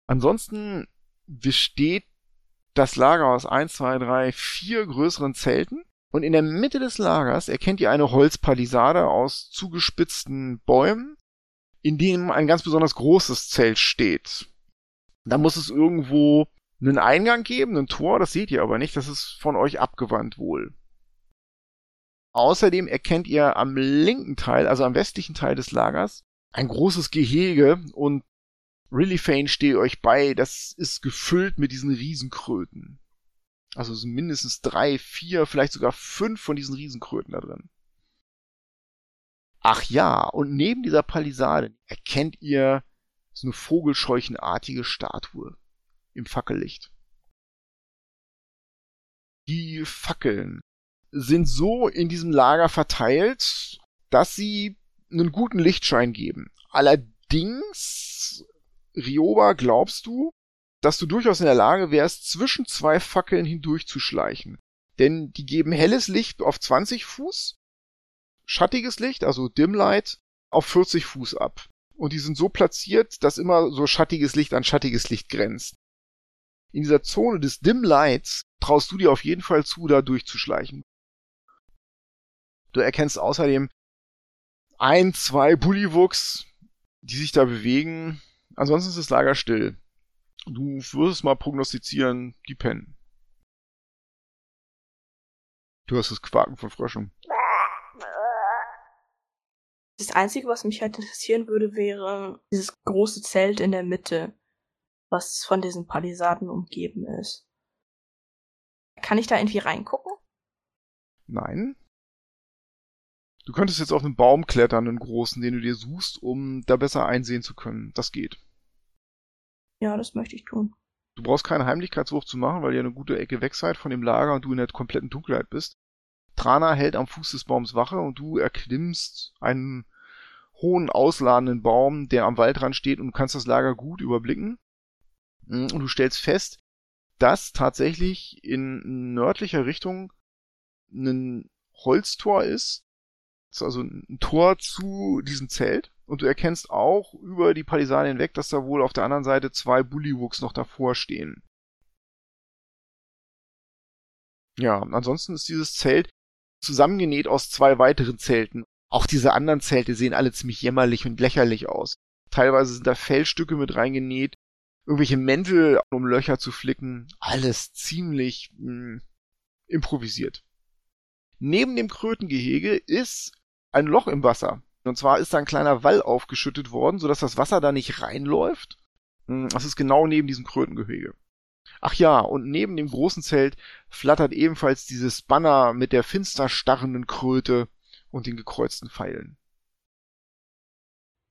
Ansonsten besteht das Lager aus 1, 2, 3, 4 größeren Zelten. Und in der Mitte des Lagers erkennt ihr eine Holzpalisade aus zugespitzten Bäumen, in dem ein ganz besonders großes Zelt steht. Da muss es irgendwo einen Eingang geben, ein Tor, das seht ihr aber nicht, das ist von euch abgewandt wohl. Außerdem erkennt ihr am linken Teil, also am westlichen Teil des Lagers, ein großes Gehege und Really Fane steht euch bei, das ist gefüllt mit diesen Riesenkröten. Also sind mindestens drei, vier, vielleicht sogar fünf von diesen Riesenkröten da drin. Ach ja, und neben dieser Palisade erkennt ihr so eine vogelscheuchenartige Statue im Fackellicht. Die Fackeln sind so in diesem Lager verteilt, dass sie einen guten Lichtschein geben. Allerdings, Rioba, glaubst du, dass du durchaus in der Lage wärst, zwischen zwei Fackeln hindurchzuschleichen? Denn die geben helles Licht auf 20 Fuß, schattiges Licht, also Dim Light, auf 40 Fuß ab. und die sind so platziert, dass immer so schattiges Licht an schattiges Licht grenzt. In dieser Zone des Dim Lights traust du dir auf jeden Fall zu, da durchzuschleichen. Du erkennst außerdem ein, zwei Bullywuchs, die sich da bewegen. Ansonsten ist das Lager still. Du würdest mal prognostizieren, die pennen. Du hast das Quaken von Fröschen. Das Einzige, was mich halt interessieren würde, wäre dieses große Zelt in der Mitte, was von diesen Palisaden umgeben ist. Kann ich da irgendwie reingucken? Nein. Du könntest jetzt auf einen Baum klettern, einen großen, den du dir suchst, um da besser einsehen zu können. Das geht. Ja, das möchte ich tun. Du brauchst keinen Heimlichkeitswurf zu machen, weil ihr eine gute Ecke weg seid von dem Lager und du in der kompletten Dunkelheit bist. Trana hält am Fuß des Baums Wache und du erklimmst einen hohen, ausladenden Baum, der am Waldrand steht und du kannst das Lager gut überblicken. Und du stellst fest, dass tatsächlich in nördlicher Richtung ein Holztor ist. Also ein Tor zu diesem Zelt. Und du erkennst auch über die Palisade hinweg, dass da wohl auf der anderen Seite zwei Bullywuchs noch davor stehen. Ja, ansonsten ist dieses Zelt zusammengenäht aus zwei weiteren Zelten. Auch diese anderen Zelte sehen alle ziemlich jämmerlich und lächerlich aus. Teilweise sind da Fellstücke mit reingenäht, irgendwelche Mäntel, um Löcher zu flicken. Alles ziemlich mh, hm, improvisiert. Neben dem Krötengehege ist ein Loch im Wasser. Und zwar ist da ein kleiner Wall aufgeschüttet worden, sodass das Wasser da nicht reinläuft. Hm, das ist genau neben diesem Krötengehege. Ach ja, und neben dem großen Zelt flattert ebenfalls dieses Banner mit der finster starrenden Kröte und den gekreuzten Pfeilen.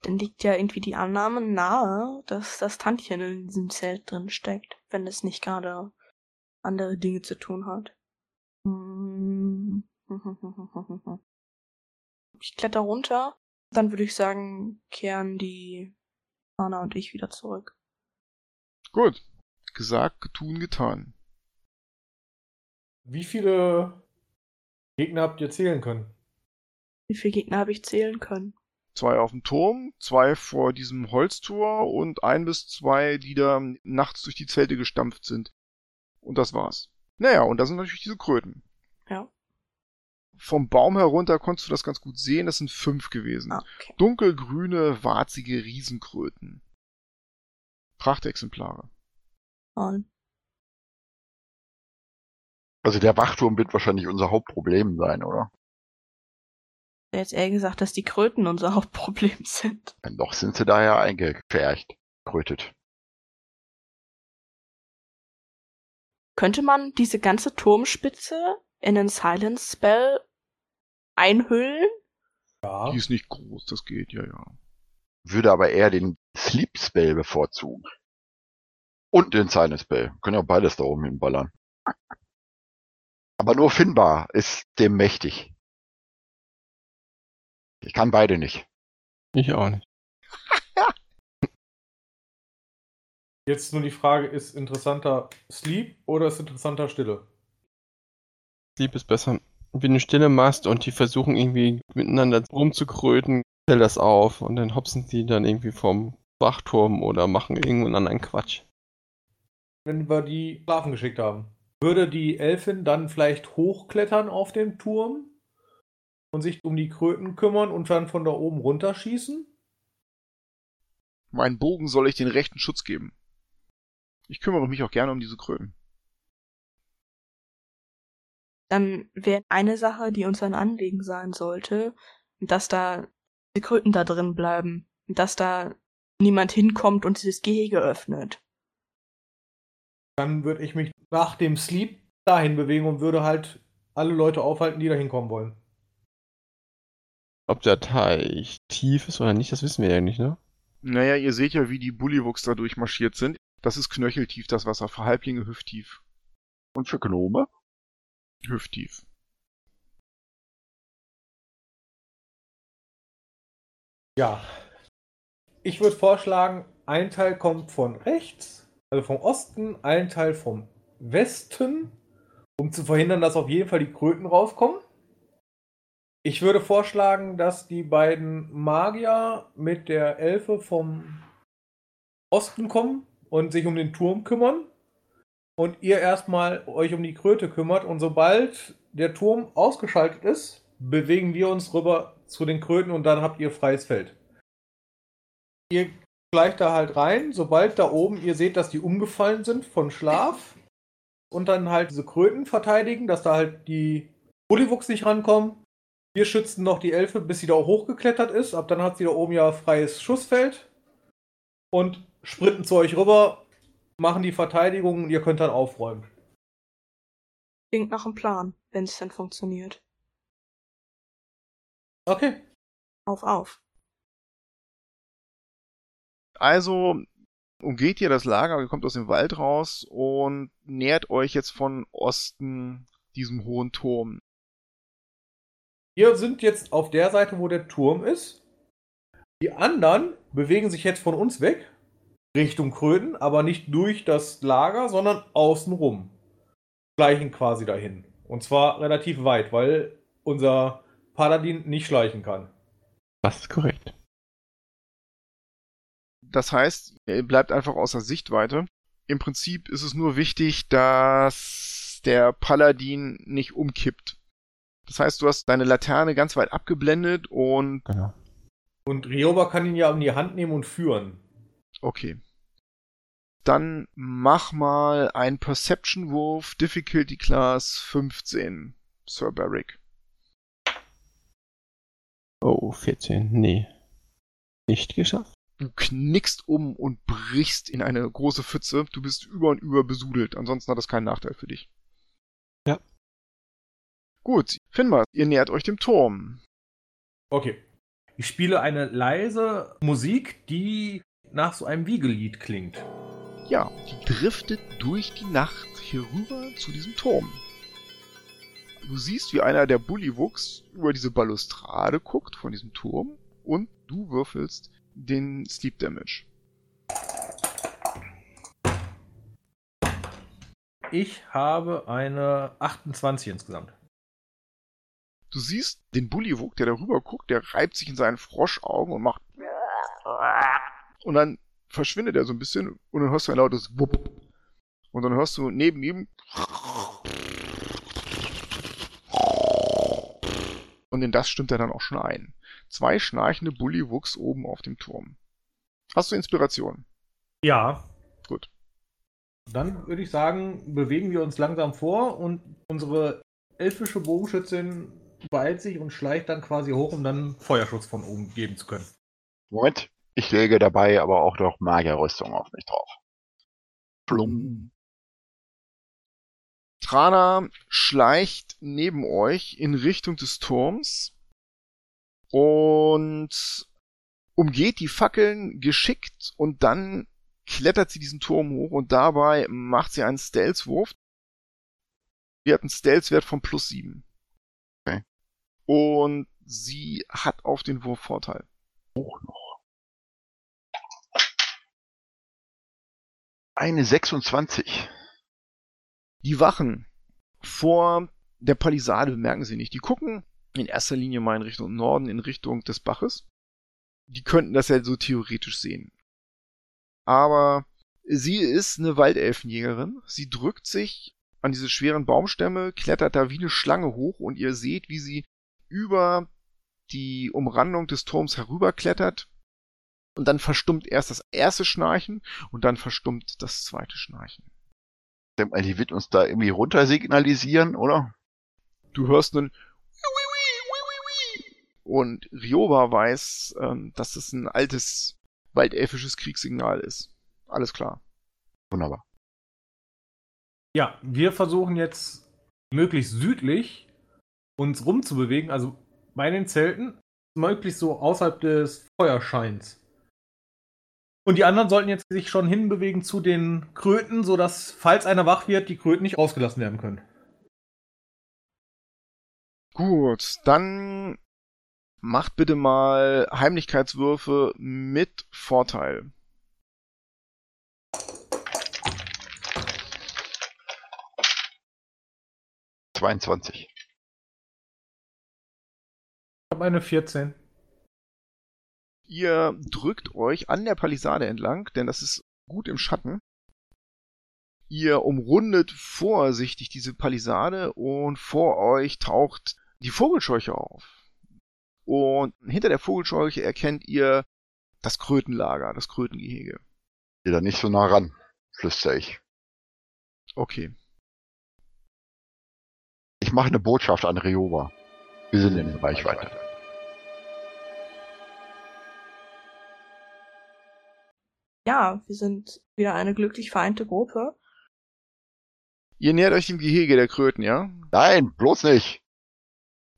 Dann liegt ja irgendwie die Annahme nahe, dass das Tantchen in diesem Zelt drin steckt, wenn es nicht gerade andere Dinge zu tun hat. Ich kletter runter, dann würde ich sagen, kehren die Anna und ich wieder zurück. Gut. Gesagt, getun, getan. Wie viele Gegner habt ihr zählen können? Wie viele Gegner habe ich zählen können? Zwei auf dem Turm, zwei vor diesem Holztor und ein bis zwei, die da nachts durch die Zelte gestampft sind. Und das war's. Naja, und da sind natürlich diese Kröten. Ja. Vom Baum herunter konntest du das ganz gut sehen, das sind fünf gewesen. Okay. Dunkelgrüne, warzige Riesenkröten. Prachtexemplare. Also der Wachturm wird wahrscheinlich unser Hauptproblem sein, oder? Jetzt eher gesagt, dass die Kröten unser Hauptproblem sind. Noch sind sie daher eingepfercht, krötet. Könnte man diese ganze Turmspitze in einen Silence Spell einhüllen? Ja. Die ist nicht groß, das geht, ja, ja. Würde aber eher den Sleep Spell bevorzugen. Und den Silence Spell. Können ja beides da oben hinballern. Aber nur Finbar ist dem mächtig. Ich kann beide nicht. Ich auch nicht. Jetzt nur die Frage, ist interessanter Sleep oder ist interessanter Stille? Sleep ist besser. Wenn du Stille machst und die versuchen irgendwie miteinander rumzukröten, stell das auf und dann hopsen die dann irgendwie vom Wachturm oder machen irgendeinen anderen Quatsch. Wenn wir die schlafen geschickt haben, würde die Elfin dann vielleicht hochklettern auf dem Turm und sich um die Kröten kümmern und dann von da oben runterschießen? Mein Bogen soll ich den rechten Schutz geben. Ich kümmere mich auch gerne um diese Kröten. Dann wäre eine Sache, die uns ein Anliegen sein sollte, dass da die Kröten da drin bleiben. Dass da niemand hinkommt und dieses Gehege öffnet. Dann würde ich mich nach dem Sleep dahin bewegen und würde halt alle Leute aufhalten, die da hinkommen wollen. Ob der Teich tief ist oder nicht, das wissen wir ja nicht, ne? Naja, ihr seht ja, wie die Bullywuchs da durchmarschiert sind. Das ist knöcheltief, das Wasser. Für Halblinge hüfttief. Und für Gnome? Hüfttief. Ja. Ich würde vorschlagen, ein Teil kommt von rechts, also vom Osten, ein Teil vom Westen, um zu verhindern, dass auf jeden Fall die Kröten rauskommen. Ich würde vorschlagen, dass die beiden Magier mit der Elfe vom Osten kommen und sich um den Turm kümmern. Und ihr erstmal euch um die Kröte kümmert. Und sobald der Turm ausgeschaltet ist, bewegen wir uns rüber zu den Kröten und dann habt ihr freies Feld. Ihr gleicht da halt rein, sobald da oben ihr seht, dass die umgefallen sind von Schlaf und dann halt diese Kröten verteidigen, dass da halt die Bullywuchs nicht rankommen. Wir schützen noch die Elfe, bis sie da hochgeklettert ist. Ab dann hat sie da oben ja freies Schussfeld und sprinten zu euch rüber, machen die Verteidigung und ihr könnt dann aufräumen. Klingt nach einem Plan, wenn es dann funktioniert. Okay. Auf, auf. Also umgeht ihr das Lager, ihr kommt aus dem Wald raus und nähert euch jetzt von Osten diesem hohen Turm. Wir sind jetzt auf der Seite, wo der Turm ist. Die anderen bewegen sich jetzt von uns weg, Richtung Kröten, aber nicht durch das Lager, sondern außenrum. Schleichen quasi dahin. Und zwar relativ weit, weil unser Paladin nicht schleichen kann. Das ist korrekt. Das heißt, er bleibt einfach außer Sichtweite. Im Prinzip ist es nur wichtig, dass der Paladin nicht umkippt. Das heißt, du hast deine Laterne ganz weit abgeblendet und Genau. Und Rioba kann ihn ja in die Hand nehmen und führen. Okay. Dann mach mal einen Perception-Wurf, Difficulty Class 15, Sir Barrick. Oh, 14. Nee. Nicht geschafft. Du knickst um und brichst in eine große Pfütze. Du bist über und über besudelt. Ansonsten hat das keinen Nachteil für dich. Ja. Gut, Finmar, ihr nähert euch dem Turm. Okay. Ich spiele eine leise Musik, die nach so einem Wiegelied klingt. Ja, die driftet durch die Nacht hier rüber zu diesem Turm. Du siehst, wie einer der Bullywuchs über diese Balustrade guckt von diesem Turm und du würfelst den Sleep Damage. Ich habe eine 28 insgesamt. Du siehst den Bullywug, der darüber guckt, der reibt sich in seinen Froschaugen und macht und dann verschwindet er so ein bisschen und dann hörst du ein lautes Wupp. Und dann hörst du neben ihm und in das stimmt er dann auch schon ein. Zwei schnarchende Bullywuchs oben auf dem Turm. Hast du Inspiration? Ja. Gut. Dann würde ich sagen, bewegen wir uns langsam vor und unsere elfische Bogenschützin beeilt sich und schleicht dann quasi hoch, um dann Feuerschutz von oben geben zu können. Moment, ich lege dabei aber auch noch Magierrüstung auf mich drauf. Plum. Trana schleicht neben euch in Richtung des Turms und umgeht die Fackeln geschickt und dann klettert sie diesen Turm hoch und dabei macht sie einen Stealth-Wurf. Sie hat einen Stealth-Wert von plus 7. Okay. Und sie hat auf den Wurf Vorteil. Hoch noch. Eine 26. Die Wachen vor der Palisade bemerken sie nicht. Die gucken in erster Linie mal in Richtung Norden, in Richtung des Baches. Die könnten das ja so theoretisch sehen. Aber sie ist eine Waldelfenjägerin. Sie drückt sich an diese schweren Baumstämme, klettert da wie eine Schlange hoch und ihr seht, wie sie über die Umrandung des Turms herüberklettert. Und dann verstummt erst das erste Schnarchen und dann verstummt das zweite Schnarchen. Ich denke mal, die wird uns da irgendwie runter signalisieren, oder? Du hörst einen und Rioba weiß, ähm, dass es ein altes waldelfisches Kriegssignal ist. Alles klar. Wunderbar. Ja, wir versuchen jetzt möglichst südlich uns rumzubewegen, also bei den Zelten, möglichst so außerhalb des Feuerscheins. Und die anderen sollten jetzt sich schon hinbewegen zu den Kröten, sodass, falls einer wach wird, die Kröten nicht ausgelassen werden können. Gut, dann macht bitte mal Heimlichkeitswürfe mit Vorteil. Zweiundzwanzig. Ich habe eine 14. Ihr drückt euch an der Palisade entlang, denn das ist gut im Schatten. Ihr umrundet vorsichtig diese Palisade und vor euch taucht die Vogelscheuche auf. Und hinter der Vogelscheuche erkennt ihr das Krötenlager, das Krötengehege. Geh da nicht so nah ran, flüster ich. Okay. Ich mache eine Botschaft an Rioba. Wir sind in Reichweite. Ja, wir sind wieder eine glücklich vereinte Gruppe. Ihr nähert euch dem Gehege der Kröten, ja? Nein, bloß nicht.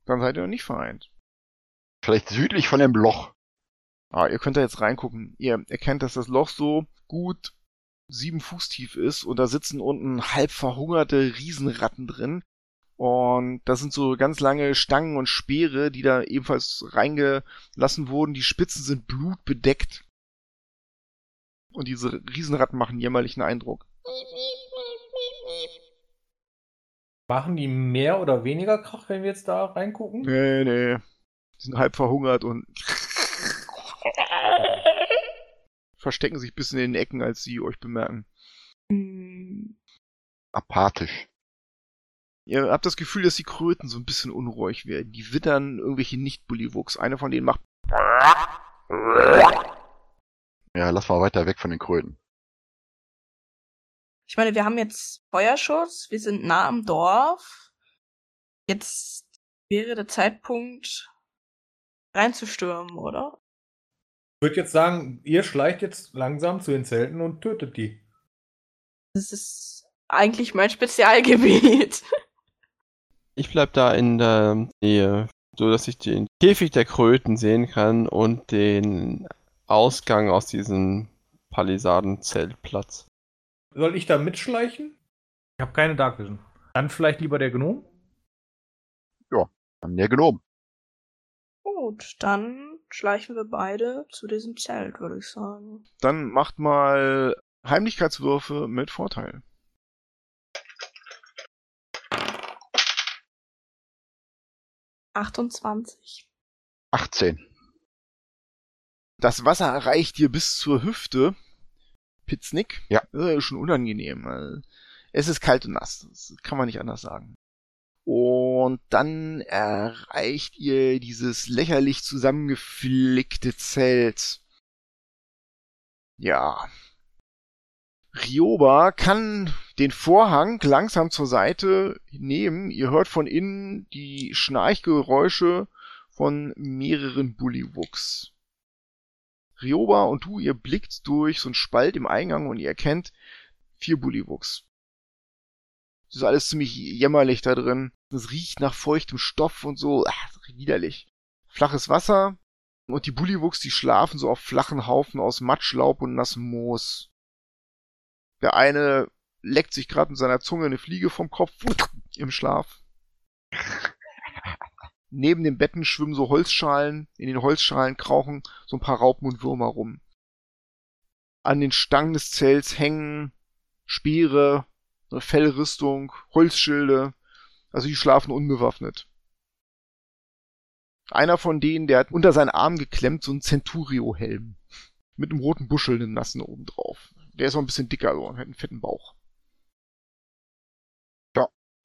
Dann seid ihr noch nicht vereint. Vielleicht südlich von dem Loch. Ah, ihr könnt da jetzt reingucken. Ihr erkennt, dass das Loch so gut sieben Fuß tief ist und da sitzen unten halb verhungerte Riesenratten drin. Und da sind so ganz lange Stangen und Speere, die da ebenfalls reingelassen wurden. Die Spitzen sind blutbedeckt. Und diese Riesenratten machen jämmerlichen Eindruck. Machen die mehr oder weniger Krach, wenn wir jetzt da reingucken? Nee, nee. Die sind halb verhungert und verstecken sich bis in den Ecken, als sie euch bemerken. Hm, Apathisch. Ihr habt das Gefühl, dass die Kröten so ein bisschen unruhig werden. Die wittern irgendwelche Nicht-Bullywuchs. Einer von denen macht Ja, lass mal weiter weg von den Kröten. Ich meine, wir haben jetzt Feuerschutz, wir sind nah am Dorf. Jetzt wäre der Zeitpunkt reinzustürmen, oder? Ich würde jetzt sagen, ihr schleicht jetzt langsam zu den Zelten und tötet die. Das ist eigentlich mein Spezialgebiet. Ich bleib da in der Nähe, so dass ich den Käfig der Kröten sehen kann und den Ausgang aus diesem Palisadenzeltplatz. Soll ich da mitschleichen? Ich habe keine Dark Vision. Dann vielleicht lieber der Gnom? Haben der genommen. Gut, dann schleichen wir beide zu diesem Zelt, würde ich sagen. Dann macht mal Heimlichkeitswürfe mit Vorteil. Achtundzwanzig. 18. Das Wasser erreicht dir bis zur Hüfte. Pitznick. Ja. Ist schon unangenehm. Es ist kalt und nass. Das kann man nicht anders sagen. Und dann erreicht ihr dieses lächerlich zusammengeflickte Zelt. Ja. Rioba kann den Vorhang langsam zur Seite nehmen. Ihr hört von innen die Schnarchgeräusche von mehreren Bullywuchs. Rioba und du, ihr blickt durch so einen Spalt im Eingang und ihr erkennt vier Bullywuchs. Das ist alles ziemlich jämmerlich da drin. Es riecht nach feuchtem Stoff und so. Ach, widerlich. Flaches Wasser und die Bullywuchs, die schlafen so auf flachen Haufen aus Matsch, Laub und nassem Moos. Der eine leckt sich gerade mit seiner Zunge eine Fliege vom Kopf im Schlaf. Neben den Betten schwimmen so Holzschalen, in den Holzschalen krauchen so ein paar Raupen und Würmer rum. An den Stangen des Zelts hängen Speere, eine Fellrüstung, Holzschilde, also die schlafen unbewaffnet. Einer von denen, der hat unter seinen Arm geklemmt so einen Centurio-Helm. Mit einem roten Buschel, einem nassen oben drauf. Der ist auch ein bisschen dicker, so, und hat einen fetten Bauch.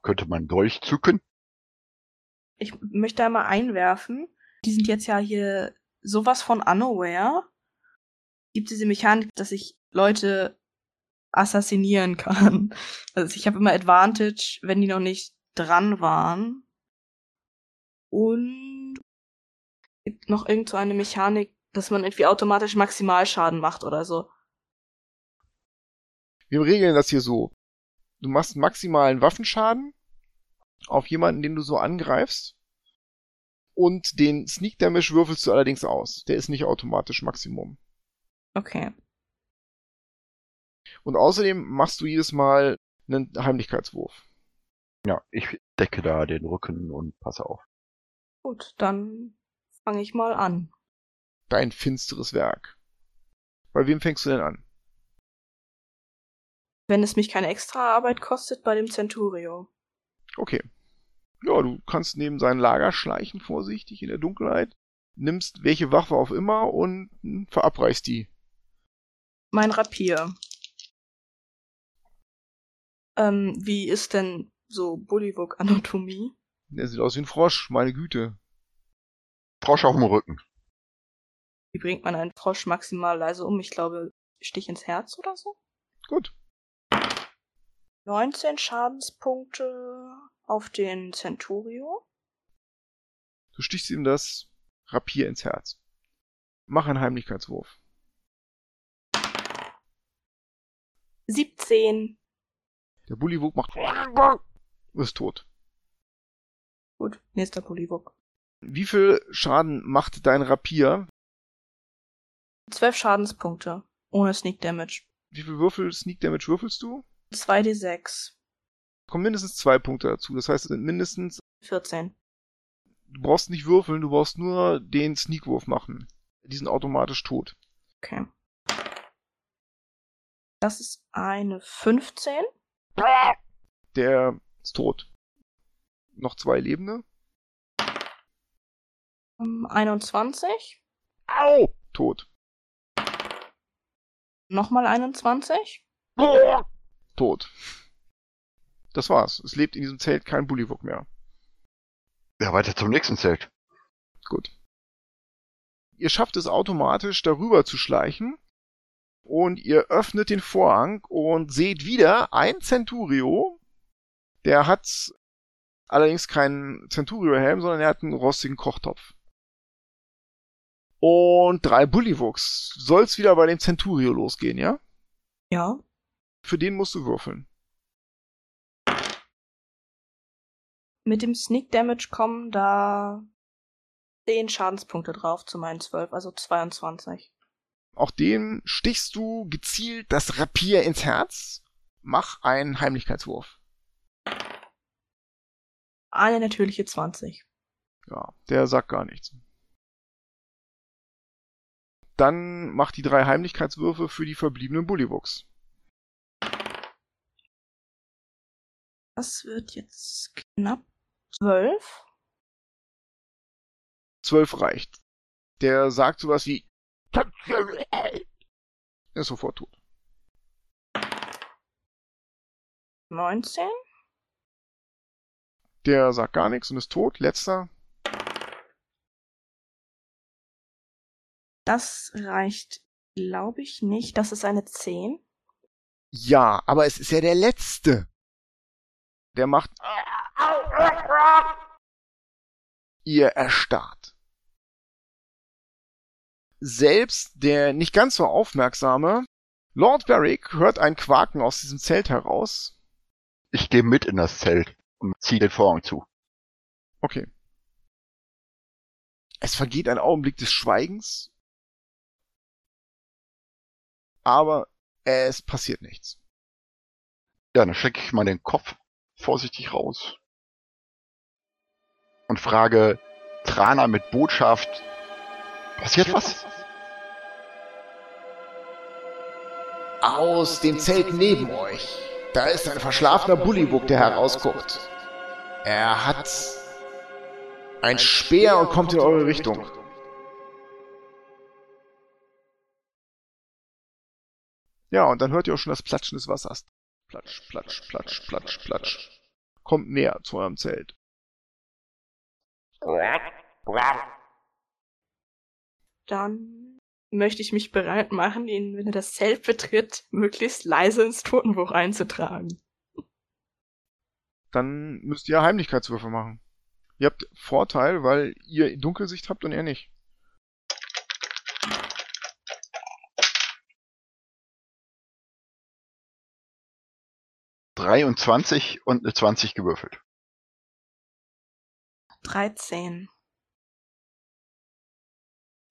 Könnte man Dolch zücken? Ich möchte einmal einwerfen. Die sind jetzt ja hier sowas von unaware. Gibt diese Mechanik, dass ich Leute assassinieren kann. Also ich habe immer Advantage, wenn die noch nicht dran waren. Und gibt noch irgend so eine Mechanik, dass man irgendwie automatisch Maximalschaden macht oder so. Wir regeln das hier so. Du machst maximalen Waffenschaden auf jemanden, den du so angreifst. Und den Sneak Damage würfelst du allerdings aus. Der ist nicht automatisch Maximum. Okay. Und außerdem machst du jedes Mal einen Heimlichkeitswurf. Ja, ich decke da den Rücken und passe auf. Gut, dann fange ich mal an. Dein finsteres Werk. Bei wem fängst du denn an? Wenn es mich keine extra Arbeit kostet bei dem Centurio. Okay. Ja, du kannst neben sein Lager schleichen, vorsichtig in der Dunkelheit, nimmst welche Waffe auch immer und verabreichst die. Mein Rapier. Ähm, wie ist denn so Bullywug-Anatomie? Der sieht aus wie ein Frosch, meine Güte. Frosch auf dem Rücken. Wie bringt man einen Frosch maximal leise um? Ich glaube, Stich ins Herz oder so? Gut. 19 Schadenspunkte auf den Centurio. Du stichst ihm das Rapier ins Herz. Mach einen Heimlichkeitswurf. 17. Der Bullywug macht und ist tot. Gut, nächster Bullywug. Wie viel Schaden macht dein Rapier? 12 Schadenspunkte. Ohne Sneak Damage. Wie viel Würfel Sneak Damage würfelst du? 2d6. Kommen mindestens zwei Punkte dazu. Das heißt, es sind mindestens. 14. Du brauchst nicht würfeln, du brauchst nur den Sneakwurf machen. Die sind automatisch tot. Okay. Das ist eine 15. Der ist tot. Noch zwei Lebende. ähm, 21. Au! Tot. Nochmal 21. Tot. Das war's. Es lebt in diesem Zelt kein Bullywug mehr. Ja, weiter zum nächsten Zelt. Gut. Ihr schafft es automatisch, darüber zu schleichen. Und ihr öffnet den Vorhang und seht wieder ein Centurio. Der hat allerdings keinen Centurio-Helm, sondern er hat einen rostigen Kochtopf. Und drei Bullywugs. Soll's wieder bei dem Centurio losgehen, ja? Ja. Für den musst du würfeln. Mit dem Sneak Damage kommen da 10 Schadenspunkte drauf zu meinen 12, also 22. Auch dem stichst du gezielt das Rapier ins Herz. Mach einen Heimlichkeitswurf. Eine natürliche 20. Ja, der sagt gar nichts. Dann mach die drei Heimlichkeitswürfe für die verbliebenen Bullywugs. Das wird jetzt knapp 12. Zwölf reicht. Der sagt sowas wie, er ist sofort tot. 19. Der sagt gar nichts und ist tot. Letzter. Das reicht, glaube ich, nicht. Das ist eine 10. Ja, aber es ist ja der letzte. Der macht. Ihr erstarrt. Selbst der nicht ganz so aufmerksame Lord Barrick hört ein Quaken aus diesem Zelt heraus. Ich gehe mit in das Zelt und ziehe den Vorhang zu. Okay. Es vergeht ein Augenblick des Schweigens. Aber es passiert nichts. Ja, dann stecke ich mal den Kopf vorsichtig raus und frage Trana mit Botschaft, passiert was? Aus dem Zelt neben euch. Da ist ein verschlafener Bullywug, der herausguckt. Er hat ein Speer und kommt in eure Richtung. Ja, und dann hört ihr auch schon das Platschen des Wassers. Platsch, platsch, platsch, platsch, platsch. Kommt näher zu eurem Zelt. Dann möchte ich mich bereit machen, ihn, wenn er das Zelt betritt, möglichst leise ins Totenbuch einzutragen. Dann müsst ihr Heimlichkeitswürfe machen. Ihr habt Vorteil, weil ihr Dunkelsicht habt und er nicht. Dreiundzwanzig und eine 20 gewürfelt. 13.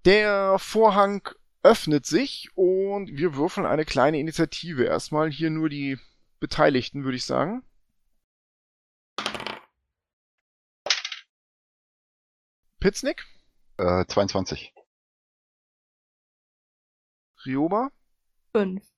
Der Vorhang öffnet sich und wir würfeln eine kleine Initiative. Erstmal hier nur die Beteiligten, würde ich sagen. Pitznick, Äh, 22. Rioba, 5.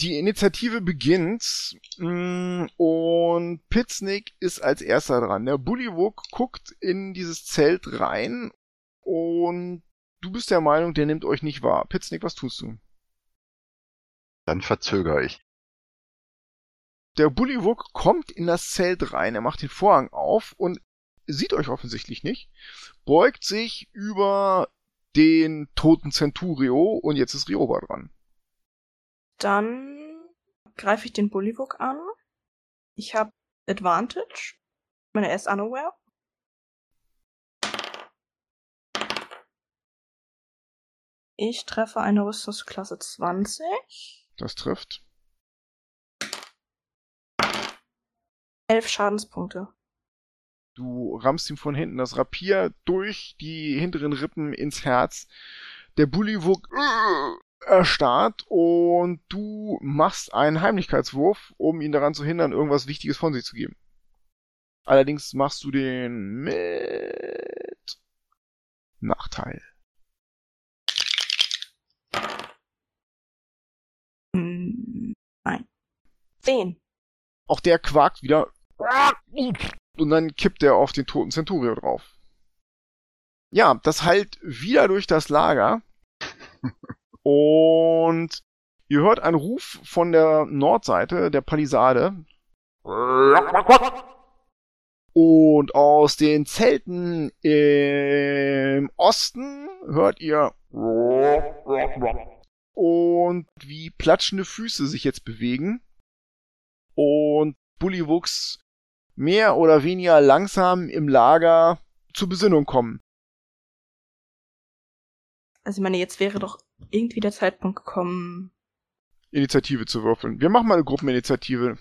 Die Initiative beginnt mm, und Pitsnick ist als erster dran. Der Bullywug guckt in dieses Zelt rein und du bist der Meinung, der nimmt euch nicht wahr. Pitsnick, was tust du? Dann verzögere ich. Der Bullywug kommt in das Zelt rein, er macht den Vorhang auf und sieht euch offensichtlich nicht, beugt sich über den toten Centurio und jetzt ist Rioba dran. Dann greife ich den Bullywug an. Ich habe Advantage. Meine er ist unaware. Ich treffe eine Rüstungsklasse 20. Das trifft. Elf Schadenspunkte. Du rammst ihm von hinten das Rapier durch die hinteren Rippen ins Herz. Der Bullywug äh, erstarrt und du machst einen Heimlichkeitswurf, um ihn daran zu hindern, irgendwas Wichtiges von sich zu geben. Allerdings machst du den mit Nachteil. Hm, nein. Zehn. Auch der quakt wieder und dann kippt er auf den toten Centurio drauf. Ja, das hallt wieder durch das Lager. Und ihr hört einen Ruf von der Nordseite der Palisade. Und aus den Zelten im Osten hört ihr und wie platschende Füße sich jetzt bewegen. Und Bullywuchs mehr oder weniger langsam im Lager zur Besinnung kommen. Also ich meine, jetzt wäre doch irgendwie der Zeitpunkt gekommen. Initiative zu würfeln. Wir machen mal eine Gruppeninitiative.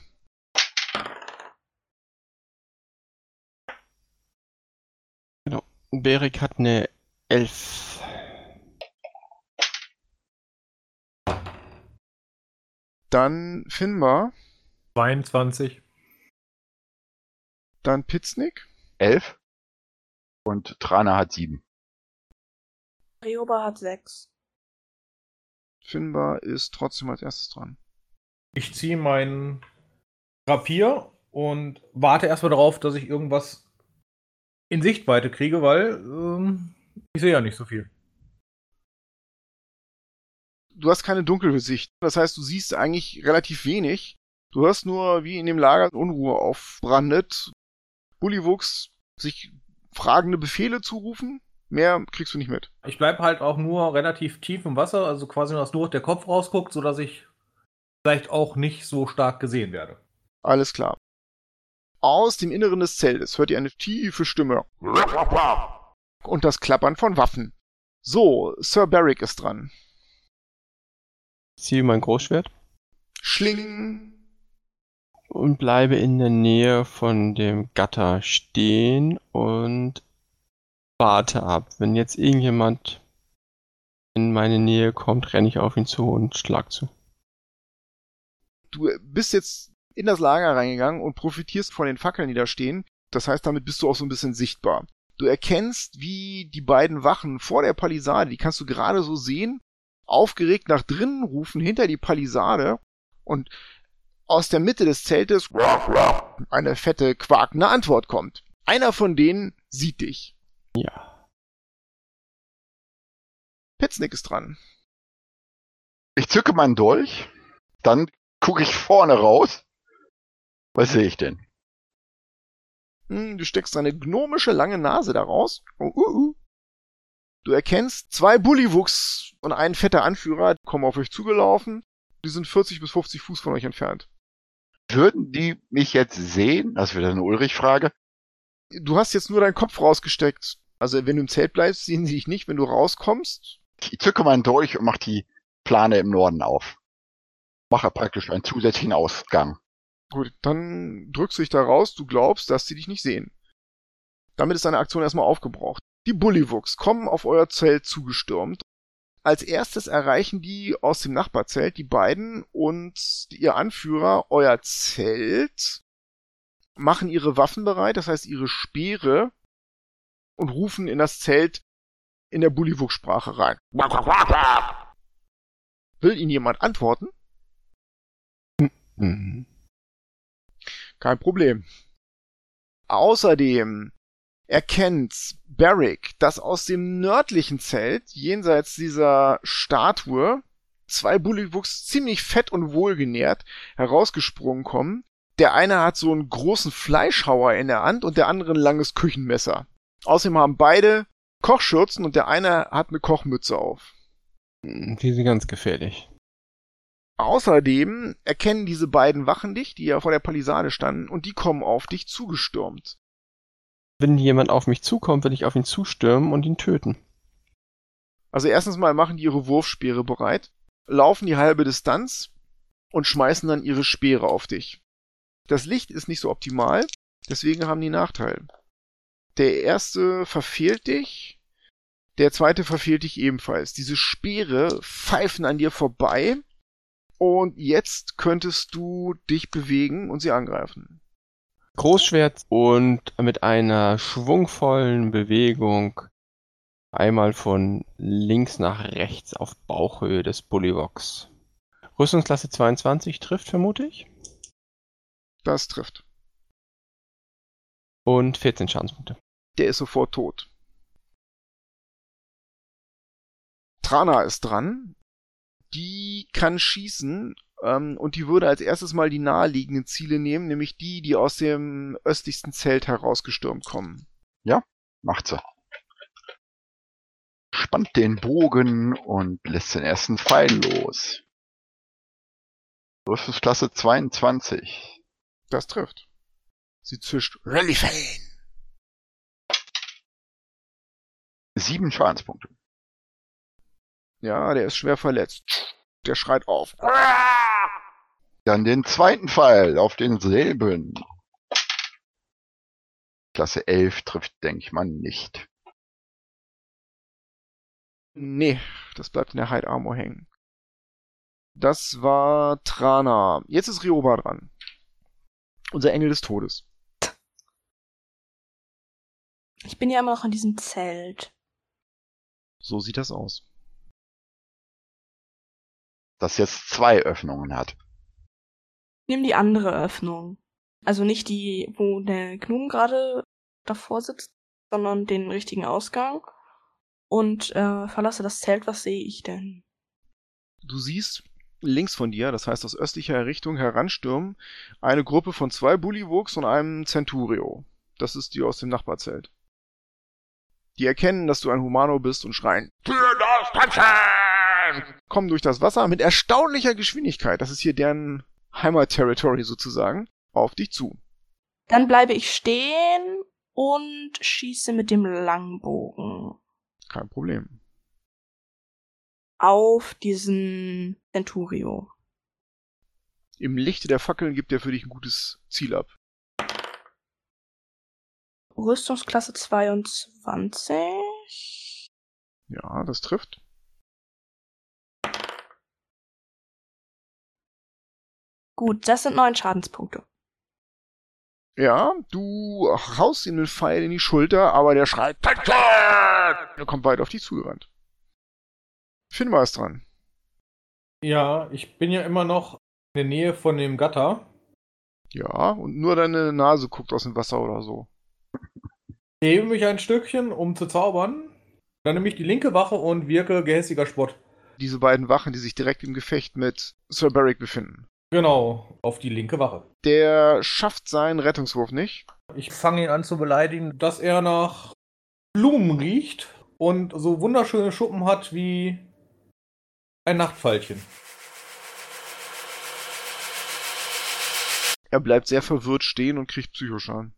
Genau. Berik hat eine 11. Dann Finbar, 22. dann Pitsnick, Elf. Und Trana hat sieben. Rioba hat sechs. Finbar ist trotzdem als erstes dran. Ich ziehe mein Rapier und warte erstmal darauf, dass ich irgendwas in Sichtweite kriege, weil ähm, ich sehe ja nicht so viel. Du hast keine Dunkelsicht. Das heißt, du siehst eigentlich relativ wenig. Du hörst nur, wie in dem Lager Unruhe aufbrandet. Bullywuchs sich fragende Befehle zurufen. Mehr kriegst du nicht mit. Ich bleibe halt auch nur relativ tief im Wasser, also quasi nur, dass nur der Kopf rausguckt, sodass ich vielleicht auch nicht so stark gesehen werde. Alles klar. Aus dem Inneren des Zeltes hört ihr eine tiefe Stimme und das Klappern von Waffen. So, Sir Barrick ist dran. Ziehe mein Großschwert Schling. und bleibe in der Nähe von dem Gatter stehen und warte ab. Wenn jetzt irgendjemand in meine Nähe kommt, renne ich auf ihn zu und schlag zu. Du bist jetzt in das Lager reingegangen und profitierst von den Fackeln, die da stehen. Das heißt, damit bist du auch so ein bisschen sichtbar. Du erkennst, wie die beiden Wachen vor der Palisade, die kannst du gerade so sehen, aufgeregt nach drinnen rufen hinter die Palisade und aus der Mitte des Zeltes eine fette, quakende Antwort kommt. Einer von denen sieht dich. Ja. Pitznick ist dran. Ich zücke meinen Dolch, dann gucke ich vorne raus. Was sehe ich denn? Hm, Du steckst deine gnomische lange Nase da raus. Oh, uh, uh. Du erkennst zwei Bullywuchs und ein fetter Anführer kommen auf euch zugelaufen. Die sind 40 bis 50 Fuß von euch entfernt. Würden die mich jetzt sehen? Das wäre eine Ulrich-Frage. Du hast jetzt nur deinen Kopf rausgesteckt. Also wenn du im Zelt bleibst, sehen sie dich nicht. Wenn du rauskommst, Ich zücke meinen Dolch und mache die Plane im Norden auf. Mache praktisch einen zusätzlichen Ausgang. gut, dann drückst du dich da raus. Du glaubst, dass sie dich nicht sehen. Damit ist deine Aktion erstmal aufgebraucht. Die Bullywuchs kommen auf euer Zelt zugestürmt. Als erstes erreichen die aus dem Nachbarzelt, die beiden und ihr Anführer, euer Zelt, machen ihre Waffen bereit, das heißt ihre Speere, und rufen in das Zelt in der Bullywuchs-Sprache rein. Will ihnen jemand antworten? Mhm. Kein Problem. Außerdem erkennt Barrick, dass aus dem nördlichen Zelt, jenseits dieser Statue, zwei Bullywuchs ziemlich fett und wohlgenährt herausgesprungen kommen. Der eine hat so einen großen Fleischhauer in der Hand und der andere ein langes Küchenmesser. Außerdem haben beide Kochschürzen und der eine hat eine Kochmütze auf. Die sind ganz gefährlich. Außerdem erkennen diese beiden Wachen dich, die ja vor der Palisade standen, und die kommen auf dich zugestürmt. Wenn jemand auf mich zukommt, will ich auf ihn zustürmen und ihn töten. Also erstens mal machen die ihre Wurfspeere bereit, laufen die halbe Distanz und schmeißen dann ihre Speere auf dich. Das Licht ist nicht so optimal, deswegen haben die Nachteil. Der erste verfehlt dich, der zweite verfehlt dich ebenfalls. Diese Speere pfeifen an dir vorbei und jetzt könntest du dich bewegen und sie angreifen. Großschwert und mit einer schwungvollen Bewegung einmal von links nach rechts auf Bauchhöhe des Bullywocks. Rüstungsklasse 22 trifft, vermute ich. Das trifft. Und 14 Schadenspunkte. Der ist sofort tot. Trana ist dran. Die kann schießen ähm, und die würde als erstes mal die naheliegenden Ziele nehmen, nämlich die, die aus dem östlichsten Zelt herausgestürmt kommen. Macht sie. Spannt den Bogen und lässt den ersten Pfeil los. Rüstungsklasse 22. Das trifft. Sie zischt. Rallyfan. Sieben Schadenspunkte. Ja, der ist schwer verletzt. Der schreit auf. Dann den zweiten Pfeil auf denselben. Klasse 11 trifft, denke ich mal, nicht. Nee, das bleibt in der Hide Armor hängen. Das war Trana. Jetzt ist Rioba dran. Unser Engel des Todes. Ich bin ja immer noch in diesem Zelt. So sieht das aus. Das jetzt zwei Öffnungen hat. Nimm die andere Öffnung. Also nicht die, wo der Gnome gerade davor sitzt, sondern den richtigen Ausgang. Und äh, verlasse das Zelt. Was sehe ich denn? Du siehst links von dir, das heißt aus östlicher Richtung heranstürmen, eine Gruppe von zwei Bullywuchs und einem Centurio. Das ist die aus dem Nachbarzelt. Die erkennen, dass du ein Humano bist und schreien, Für das Tanzen! kommen durch das Wasser mit erstaunlicher Geschwindigkeit, das ist hier deren Heimat-Territory sozusagen, auf dich zu. Dann bleibe ich stehen und schieße mit dem Langbogen Kein Problem. auf diesen Centurio. Im Lichte der Fackeln gibt er für dich ein gutes Ziel ab. Rüstungsklasse 22. Ja, das trifft. Gut, das sind neun Schadenspunkte. Ja, du haust ihm den Pfeil in die Schulter, aber der schreit, er kommt weit auf dich zugerannt. Finmar ist dran. Ja, ich bin ja immer noch in der Nähe von dem Gatter. Ja, und nur deine Nase guckt aus dem Wasser oder so. Hebe mich ein Stückchen, um zu zaubern. Dann nehme ich die linke Wache und wirke gehässiger Spott. Diese beiden Wachen, die sich direkt im Gefecht mit Sir Beric befinden. Genau, auf die linke Wache. Der schafft seinen Rettungswurf nicht. Ich fange ihn an zu beleidigen, dass er nach Blumen riecht und so wunderschöne Schuppen hat wie ein Nachtfaltchen. Er bleibt sehr verwirrt stehen und kriegt Psychoschaden.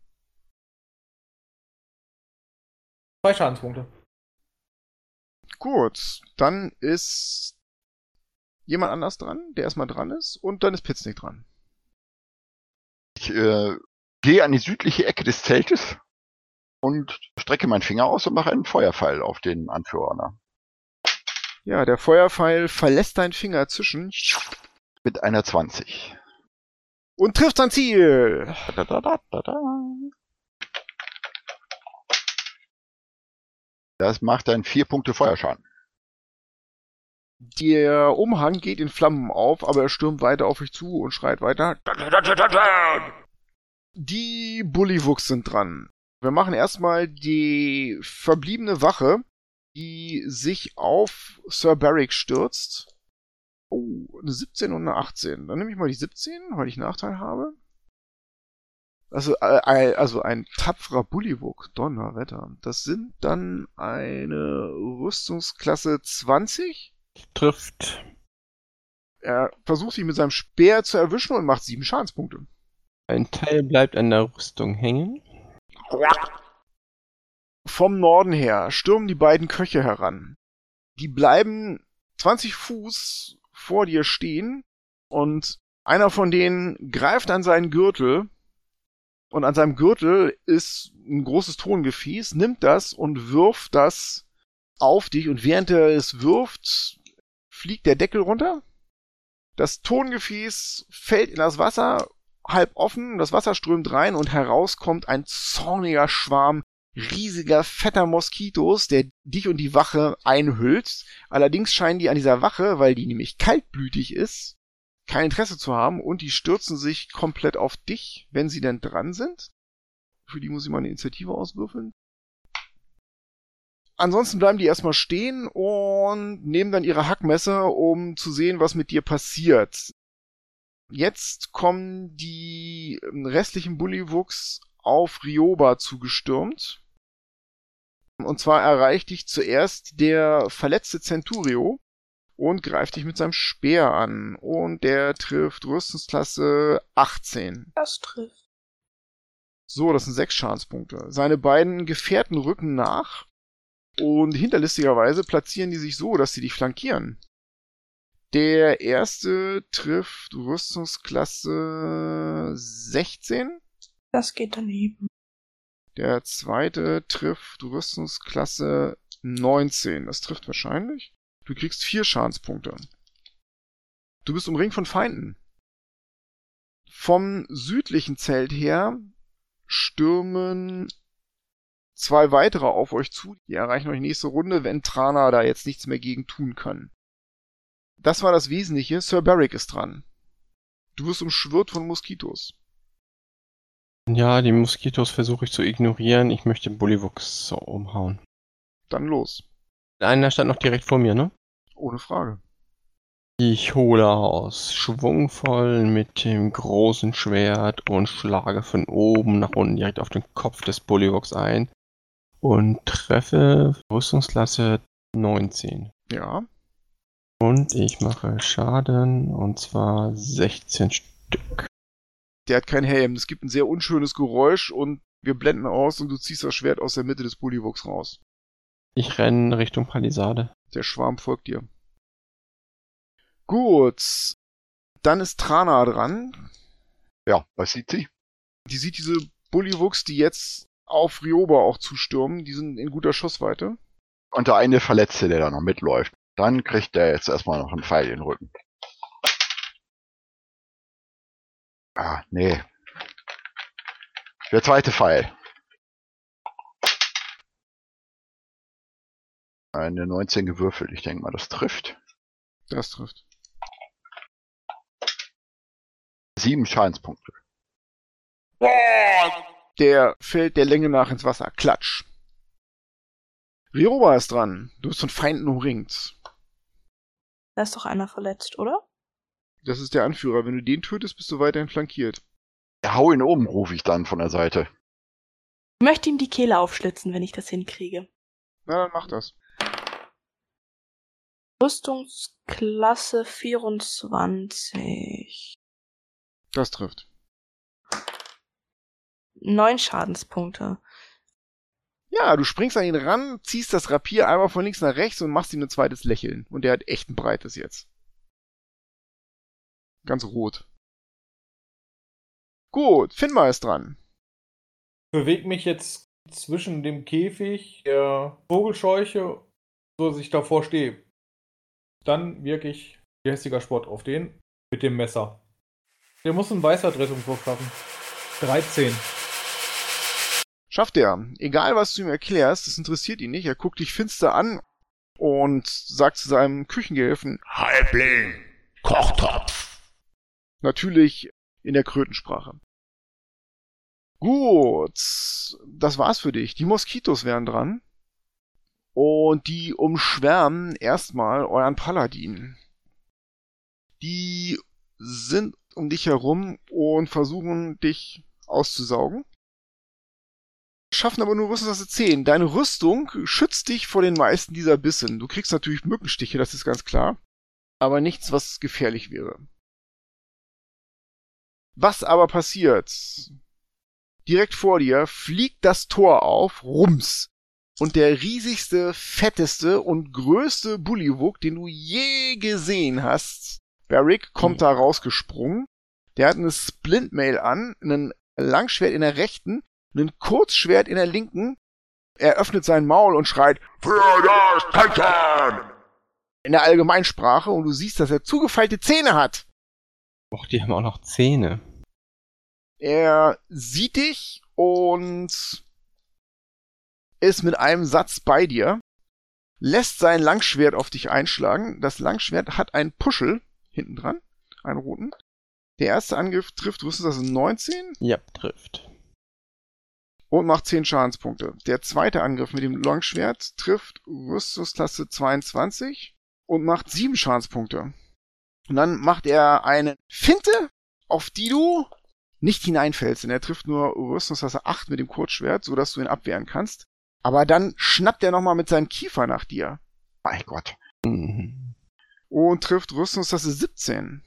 Zwei Schadenspunkte. Gut, dann ist jemand anders dran, der erstmal dran ist, und dann ist Pitznick dran. Ich äh, gehe an die südliche Ecke des Zeltes und strecke meinen Finger aus und mache einen Feuerpfeil auf den Anführer. Ja, der Feuerpfeil verlässt deinen Finger zwischen Mit einer 20. und trifft sein Ziel. Da, da, da, da, da. Das macht dann vier Punkte Feuerschaden. Der Umhang geht in Flammen auf, aber er stürmt weiter auf euch zu und schreit weiter. Die Bullywuchs sind dran. Wir machen erstmal die verbliebene Wache, die sich auf Sir Barrick stürzt. Oh, eine 17 und eine 18. Dann nehme ich mal die 17, weil ich Nachteil habe. Also, äh, also ein tapferer Bullywug, Donnerwetter. Das sind dann eine Rüstungsklasse 20. Trifft. Er versucht sich mit seinem Speer zu erwischen und macht sieben Schadenspunkte. Ein Teil bleibt an der Rüstung hängen. Vom Norden her stürmen die beiden Köche heran. Die bleiben 20 Fuß vor dir stehen und einer von denen greift an seinen Gürtel und an seinem Gürtel ist ein großes Tongefäß, nimmt das und wirft das auf dich und während er es wirft, fliegt der Deckel runter. Das Tongefäß fällt in das Wasser halb offen, das Wasser strömt rein und heraus kommt ein zorniger Schwarm riesiger, fetter Moskitos, der dich und die Wache einhüllt. Allerdings scheinen die an dieser Wache, weil die nämlich kaltblütig ist, kein Interesse zu haben und die stürzen sich komplett auf dich, wenn sie denn dran sind. Für die muss ich mal eine Initiative auswürfeln. Ansonsten bleiben die erstmal stehen und nehmen dann ihre Hackmesser, um zu sehen, was mit dir passiert. Jetzt kommen die restlichen Bullywuchs auf Rioba zugestürmt. Und zwar erreicht dich zuerst der verletzte Centurio und greift dich mit seinem Speer an. Und der trifft Rüstungsklasse 18. Das trifft. So, das sind sechs Schadenspunkte. Seine beiden Gefährten rücken nach und hinterlistigerweise platzieren die sich so, dass sie dich flankieren. Der erste trifft Rüstungsklasse 16. Das geht daneben. Der zweite trifft Rüstungsklasse 19. Das trifft wahrscheinlich. Du kriegst vier Schadenspunkte. Du bist umringt von Feinden. Vom südlichen Zelt her stürmen zwei weitere auf euch zu. Die erreichen euch nächste Runde, wenn Trana da jetzt nichts mehr gegen tun kann. Das war das Wesentliche. Sir Barrick ist dran. Du wirst umschwirrt von Moskitos. Ja, die Moskitos versuche ich zu ignorieren. Ich möchte Bullywuchs so umhauen. Dann los. Einer stand noch direkt vor mir, ne? Ohne Frage. Ich hole aus, schwungvoll mit dem großen Schwert und schlage von oben nach unten direkt auf den Kopf des Bullywuchs ein und treffe Rüstungsklasse 19. Ja. Und ich mache Schaden und zwar 16 Stück. Der hat keinen Helm. Es gibt ein sehr unschönes Geräusch und wir blenden aus und du ziehst das Schwert aus der Mitte des Bullywuchs raus. Ich renne Richtung Palisade. Der Schwarm folgt dir. Gut. Dann ist Trana dran. Ja, was sieht sie? Die sieht diese Bullywuchs, die jetzt auf Rioba auch zustürmen. Die sind in guter Schussweite. Und der eine Verletzte, der da noch mitläuft. Dann kriegt der jetzt erstmal noch einen Pfeil in den Rücken. Ah, nee. Der zweite Pfeil. Eine 19 gewürfelt. Ich denke mal, das trifft. Das trifft. Sieben Schadenspunkte. Der fällt der Länge nach ins Wasser. Klatsch. Rioba ist dran. Du bist von Feinden umringt. Da ist doch einer verletzt, oder? Das ist der Anführer. Wenn du den tötest, bist du weiterhin flankiert. Ja, hau ihn um, rufe ich dann von der Seite. Ich möchte ihm die Kehle aufschlitzen, wenn ich das hinkriege. Na, dann mach das. Rüstungsklasse 24. Das trifft. Neun Schadenspunkte. Ja, du springst an ihn ran, ziehst das Rapier einmal von links nach rechts und machst ihm ein zweites Lächeln. Und der hat echt ein breites jetzt. Ganz rot. Gut, Finmar ist dran. Beweg mich jetzt zwischen dem Käfig der Vogelscheuche, so dass ich davor stehe. Dann wirke ich gehässiger Sport auf den mit dem Messer. Der muss einen Weisheitrettungswurf schaffen. 13. Schafft er. Egal, was du ihm erklärst, das interessiert ihn nicht. Er guckt dich finster an und sagt zu seinem Küchengehilfen, Halbling, Kochtopf. natürlich in der Krötensprache. Gut, das war's für dich. Die Moskitos wären dran. Und die umschwärmen erstmal euren Paladin. Die sind um dich herum und versuchen dich auszusaugen. Schaffen aber nur Rüstungsklasse 10. Deine Rüstung schützt dich vor den meisten dieser Bissen. Du kriegst natürlich Mückenstiche, das ist ganz klar. Aber nichts, was gefährlich wäre. Was aber passiert? Direkt vor dir fliegt das Tor auf, rums. Und der riesigste, fetteste und größte Bullywug, den du je gesehen hast, Barrick, kommt Mhm. da rausgesprungen. Der hat eine Splintmail an, einen Langschwert in der rechten, einen Kurzschwert in der linken. Er öffnet sein Maul und schreit Für das Titan. in der Allgemeinsprache und du siehst, dass er zugefeilte Zähne hat. Och, die haben auch noch Zähne. Er sieht dich und ist mit einem Satz bei dir, lässt sein Langschwert auf dich einschlagen. Das Langschwert hat einen Puschel hinten dran, einen roten. Der erste Angriff trifft Rüstungsklasse 19 Ja, trifft. und macht 10 Schadenspunkte. Der zweite Angriff mit dem Langschwert trifft Rüstungsklasse 22 und macht 7 Schadenspunkte. Und dann macht er eine Finte, auf die du nicht hineinfällst, denn er trifft nur Rüstungsklasse 8 mit dem Kurzschwert, sodass du ihn abwehren kannst. Aber dann schnappt er nochmal mit seinem Kiefer nach dir Mein Gott. Mhm. und trifft Rüstungsklasse 17.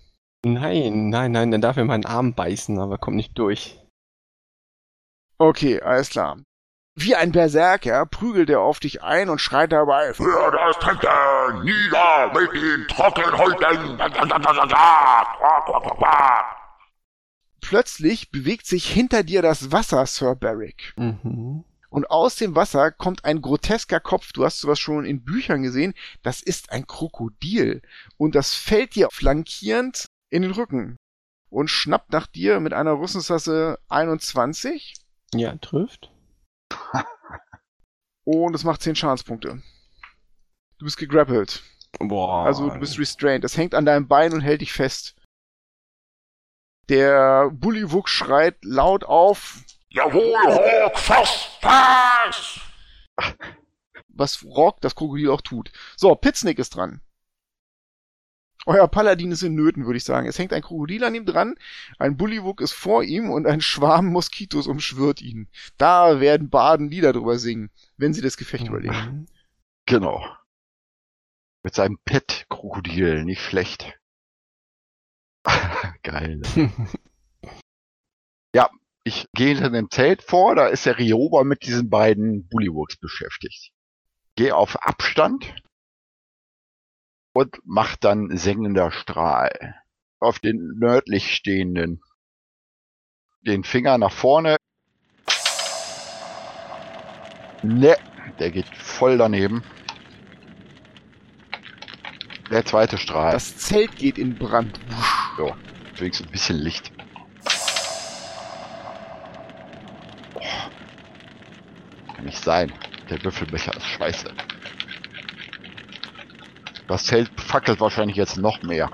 Nein, nein, nein, dann darf er meinen Arm beißen, aber kommt nicht durch. Okay, alles klar. Wie ein Berserker prügelt er auf dich ein und schreit dabei, Für das Titan. Nieder mit den Trockenhäuten. Plötzlich bewegt sich hinter dir das Wasser, Sir Barrick. Mhm. Und aus dem Wasser kommt ein grotesker Kopf. Du hast sowas schon in Büchern gesehen. Das ist ein Krokodil. Und das fällt dir flankierend in den Rücken. Und schnappt nach dir mit einer Rüstungsklasse 21. Ja, trifft. Und es macht 10 Schadenspunkte. Du bist gegrappelt. Boah. Also du bist restrained. Es hängt an deinem Bein und hält dich fest. Der Bullywug schreit laut auf, Jawohl, hoch, fest, fest. was Rock, das Krokodil auch tut. So, Pitznick ist dran. Euer Paladin ist in Nöten, würde ich sagen. Es hängt ein Krokodil an ihm dran, ein Bullywug ist vor ihm und ein Schwarm Moskitos umschwirrt ihn. Da werden Baden Lieder drüber singen, wenn sie das Gefecht überleben. Mhm. Genau. Mit seinem Pet-Krokodil, nicht schlecht. Geil. Ich gehe hinter dem Zelt vor, da ist der Rioba mit diesen beiden Bullywugs beschäftigt. Gehe auf Abstand und mach dann sengender Strahl. Auf den nördlich stehenden. Den Finger nach vorne. Ne, der geht voll daneben. Der zweite Strahl. Das Zelt geht in Brand. So, wenigstens ein bisschen Licht. Kann nicht sein. Der Würfelbecher ist scheiße. Das Zelt fackelt wahrscheinlich jetzt noch mehr.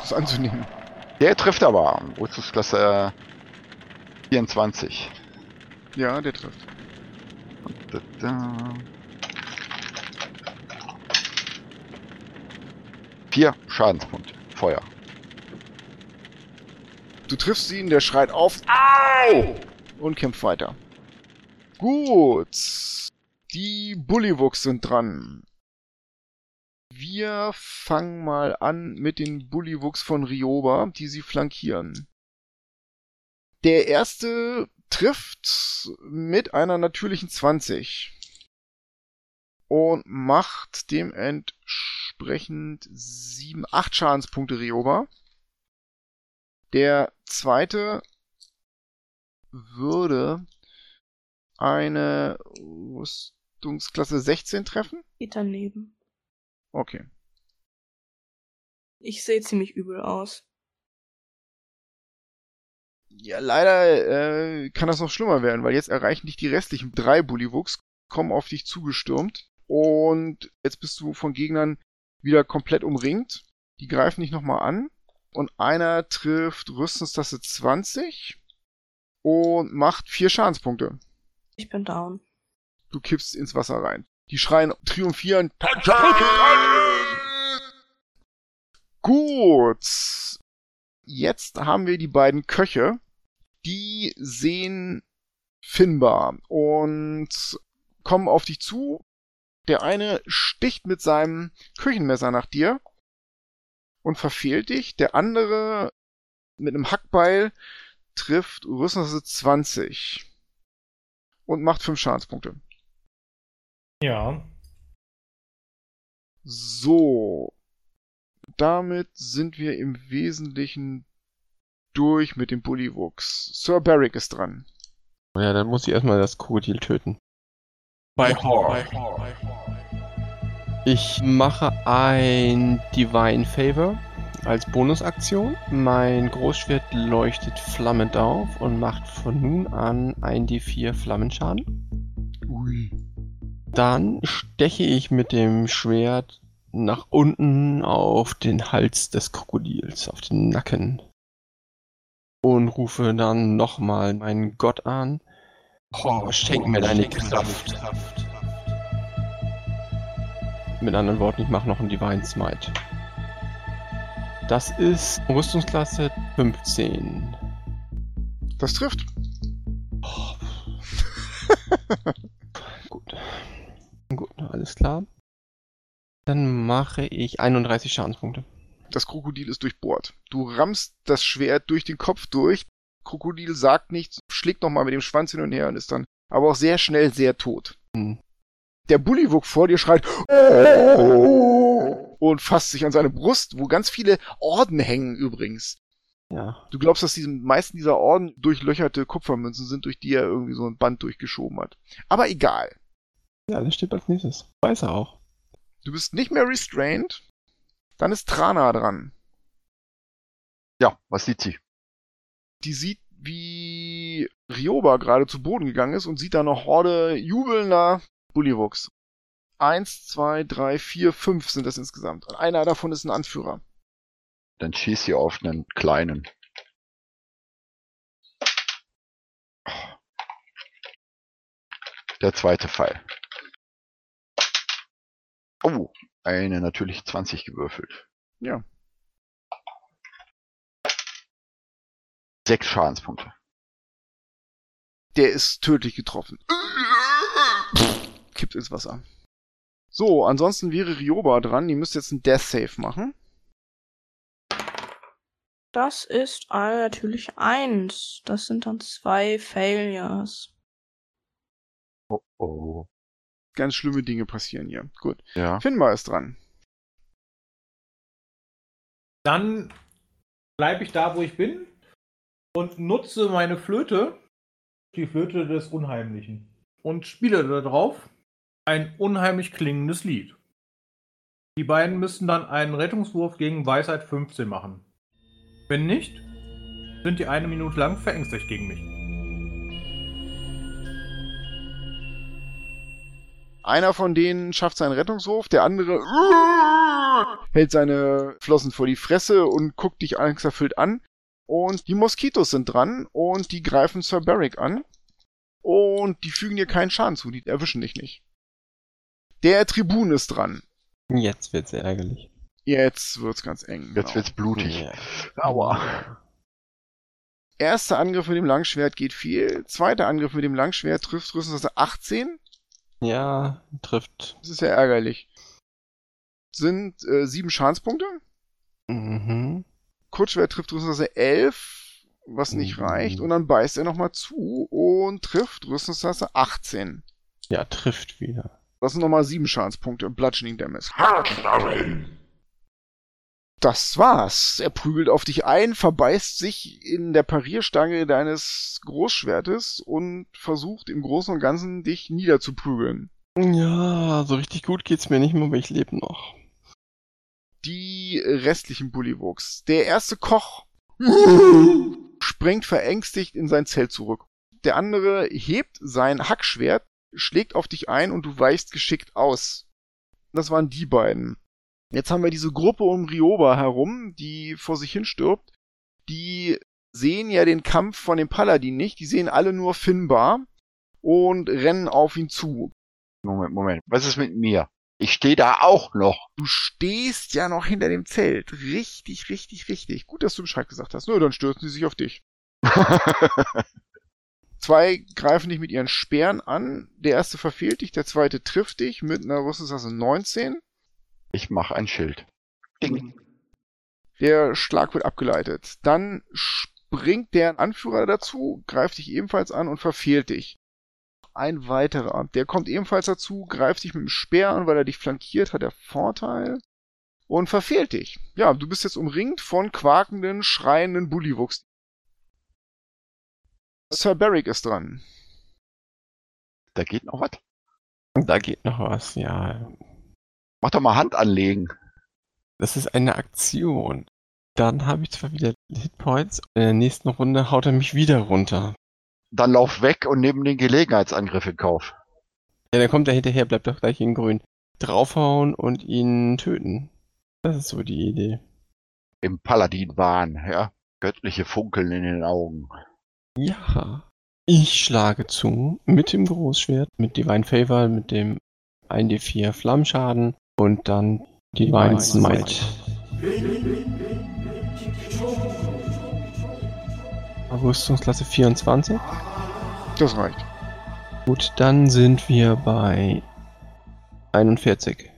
Das anzunehmen. Der trifft aber. Rüstungsklasse 24. Ja, der trifft. Da, da. Vier Schadenspunkte. Feuer. Du triffst ihn, der schreit auf Au! Und kämpft weiter. Gut. Die Bullywugs sind dran. Wir fangen mal an mit den Bullywugs von Rioba, die sie flankieren. Der erste trifft mit einer natürlichen 20 und macht dementsprechend 7, 8 Schadenspunkte Rioba. Der zweite würde eine Rüstungsklasse 16 treffen. Geht daneben. Okay. Ich sehe ziemlich übel aus. Ja, leider äh, kann das noch schlimmer werden, weil jetzt erreichen dich die restlichen drei Bullywugs kommen auf dich zugestürmt. Und jetzt bist du von Gegnern wieder komplett umringt. Die greifen dich nochmal an. Und einer trifft Rüstungstasse 20 und macht vier Schadenspunkte. Ich bin down. Du kippst ins Wasser rein. Die schreien triumphieren. Gut. Jetzt haben wir die beiden Köche. Die sehen Finbar und kommen auf dich zu. Der eine sticht mit seinem Küchenmesser nach dir und verfehlt dich. Der andere mit einem Hackbeil trifft Rüstungsklasse 20 und macht 5 Schadenspunkte. Ja. So. Damit sind wir im Wesentlichen durch mit dem Bullywuchs. Sir Barrick ist dran. Ja, dann muss ich erstmal das Krokodil töten. Bei Hor. Ich mache ein Divine Favor als Bonusaktion. Mein Großschwert leuchtet flammend auf und macht von nun an 1d4 Flammenschaden. Ui. Dann steche ich mit dem Schwert nach unten auf den Hals des Krokodils, auf den Nacken. Und rufe dann nochmal meinen Gott an. Oh, schenk mir deine Kraft. Mit anderen Worten, ich mache noch einen Divine Smite. Das ist Rüstungsklasse 15. Das trifft. Oh. Gut. Gut, alles klar. Dann mache ich 31 Schadenspunkte. Das Krokodil ist durchbohrt. Du rammst das Schwert durch den Kopf durch. Krokodil sagt nichts, schlägt nochmal mit dem Schwanz hin und her und ist dann aber auch sehr schnell sehr tot. Hm. Der Bullywug vor dir schreit und fasst sich an seine Brust, wo ganz viele Orden hängen übrigens. Ja. Du glaubst, dass die meisten dieser Orden durchlöcherte Kupfermünzen sind, durch die er irgendwie so ein Band durchgeschoben hat. Aber egal. Ja, das steht als nächstes. Weiß er auch. Du bist nicht mehr restrained. Dann ist Trana dran. Ja, was sieht sie? Die sieht, wie Ryoba gerade zu Boden gegangen ist und sieht da eine Horde jubelnder Bullywuchs. Eins, zwei, drei, vier, fünf sind das insgesamt. Und einer davon ist ein Anführer. Dann schieß sie auf einen kleinen. Der zweite Pfeil. Oh, eine natürlich 20 gewürfelt. Ja. Sechs Schadenspunkte. Der ist tödlich getroffen. Kippt ins Wasser. So, ansonsten wäre Ryoba dran. Die müsste jetzt einen Death Save machen. Das ist natürlich eins. Das sind dann zwei Failures. Oh oh. Ganz schlimme Dinge passieren hier. Gut. Ja. Finbar ist dran. Dann bleibe ich da, wo ich bin und nutze meine Flöte, die Flöte des Unheimlichen, und spiele darauf ein unheimlich klingendes Lied. Die beiden müssen dann einen Rettungswurf gegen Weisheit 15 machen. Wenn nicht, sind die eine Minute lang verängstigt gegen mich. Einer von denen schafft seinen Rettungswurf, der andere hält seine Flossen vor die Fresse und guckt dich angsterfüllt an. Und die Moskitos sind dran und die greifen Sir Barrick an. Und die fügen dir keinen Schaden zu, die erwischen dich nicht. Der Tribun ist dran. Jetzt wird's ärgerlich. Jetzt wird's ganz eng. Jetzt genau. wird's blutig. Ja. Aua. Erster Angriff mit dem Langschwert geht viel. Zweiter Angriff mit dem Langschwert trifft Rüstungsklasse 18. Ja, trifft. Das ist ja ärgerlich. Sind äh, sieben Schadenspunkte. Mhm. Kurzschwert trifft Rüstungsklasse 11, was nicht Mhm. reicht. Und dann beißt er nochmal zu und trifft Rüstungsklasse 18. Ja, trifft wieder. Das sind nochmal sieben Schadenspunkte. Bludgeoning Damage. Das war's. Er prügelt auf dich ein, verbeißt sich in der Parierstange deines Großschwertes und versucht im Großen und Ganzen dich niederzuprügeln. Ja, so richtig gut geht's mir nicht mehr, aber ich lebe noch. Die restlichen Bullywuchs. Der erste Koch springt verängstigt in sein Zelt zurück. Der andere hebt sein Hackschwert schlägt auf dich ein und du weichst geschickt aus. Das waren die beiden. Jetzt haben wir diese Gruppe um Rioba herum, die vor sich hin stirbt. Die sehen ja den Kampf von dem Paladin nicht, die sehen alle nur Finbar und rennen auf ihn zu. Moment, Moment. Was ist mit mir? Ich stehe da auch noch. Du stehst ja noch hinter dem Zelt. Richtig, richtig, richtig. Gut, dass du Bescheid gesagt hast. Nur dann stürzen sie sich auf dich. Zwei greifen dich mit ihren Speeren an. Der erste verfehlt dich, der zweite trifft dich mit einer Rüstungsklasse 19. ich mache ein Schild. Ding. Der Schlag wird abgeleitet. Dann springt der Anführer dazu, greift dich ebenfalls an und verfehlt dich. Ein weiterer, der kommt ebenfalls dazu, greift dich mit dem Speer an, weil er dich flankiert, hat er Vorteil und verfehlt dich. Ja, du bist jetzt umringt von quakenden, schreienden Bullywuchs. Sir Barrick ist dran. Da geht noch was. Da geht noch was, ja. Mach doch mal Hand anlegen. Das ist eine Aktion. Dann habe ich zwar wieder Hitpoints, in der nächsten Runde haut er mich wieder runter. Dann lauf weg und nimm den Gelegenheitsangriff in Kauf. Ja, dann kommt er hinterher, bleibt doch gleich in grün. Draufhauen und ihn töten. Das ist so die Idee. Im Paladin-Wahn, ja. Göttliche Funkeln in den Augen. Ja. Ich schlage zu mit dem Großschwert, mit Divine Favor, mit dem 1d4 Flammenschaden und dann Divine Smite. Rüstungsklasse 24. Das reicht. Gut, dann sind wir bei 41.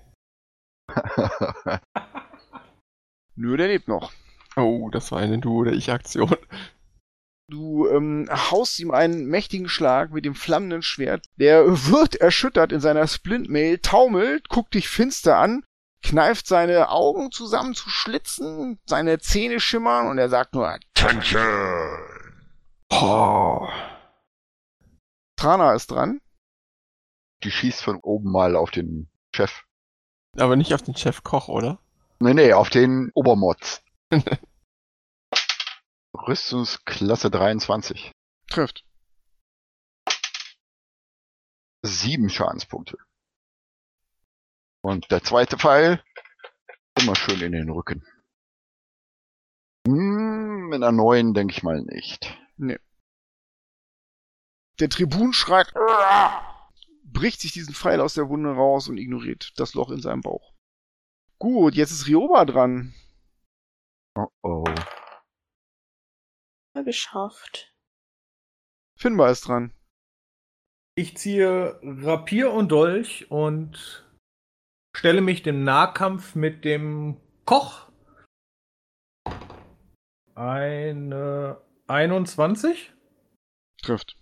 Nö, der lebt noch. Oh, das war eine Du- oder Ich-Aktion. Du ähm, haust ihm einen mächtigen Schlag mit dem flammenden Schwert. Der wird erschüttert in seiner Splintmail, taumelt, guckt dich finster an, kneift seine Augen zusammen zu schlitzen, seine Zähne schimmern und er sagt nur Attention! Oh. Trana ist dran. Die schießt von oben mal auf den Chef. Aber nicht auf den Chef Koch, oder? Nee, nee, auf den Obermotz. Rüstungsklasse 23. Trifft. Sieben Schadenspunkte. Und der zweite Pfeil immer schön in den Rücken. Hm, mit einer neuen denke ich mal nicht. Der Tribun schreit, "Uah!" bricht sich diesen Pfeil aus der Wunde raus und ignoriert das Loch in seinem Bauch. Gut, jetzt ist Rioba dran. Oh oh. Geschafft. Finbar ist dran. Ich ziehe Rapier und Dolch und stelle mich dem Nahkampf mit dem Koch. Eine 21. Trifft.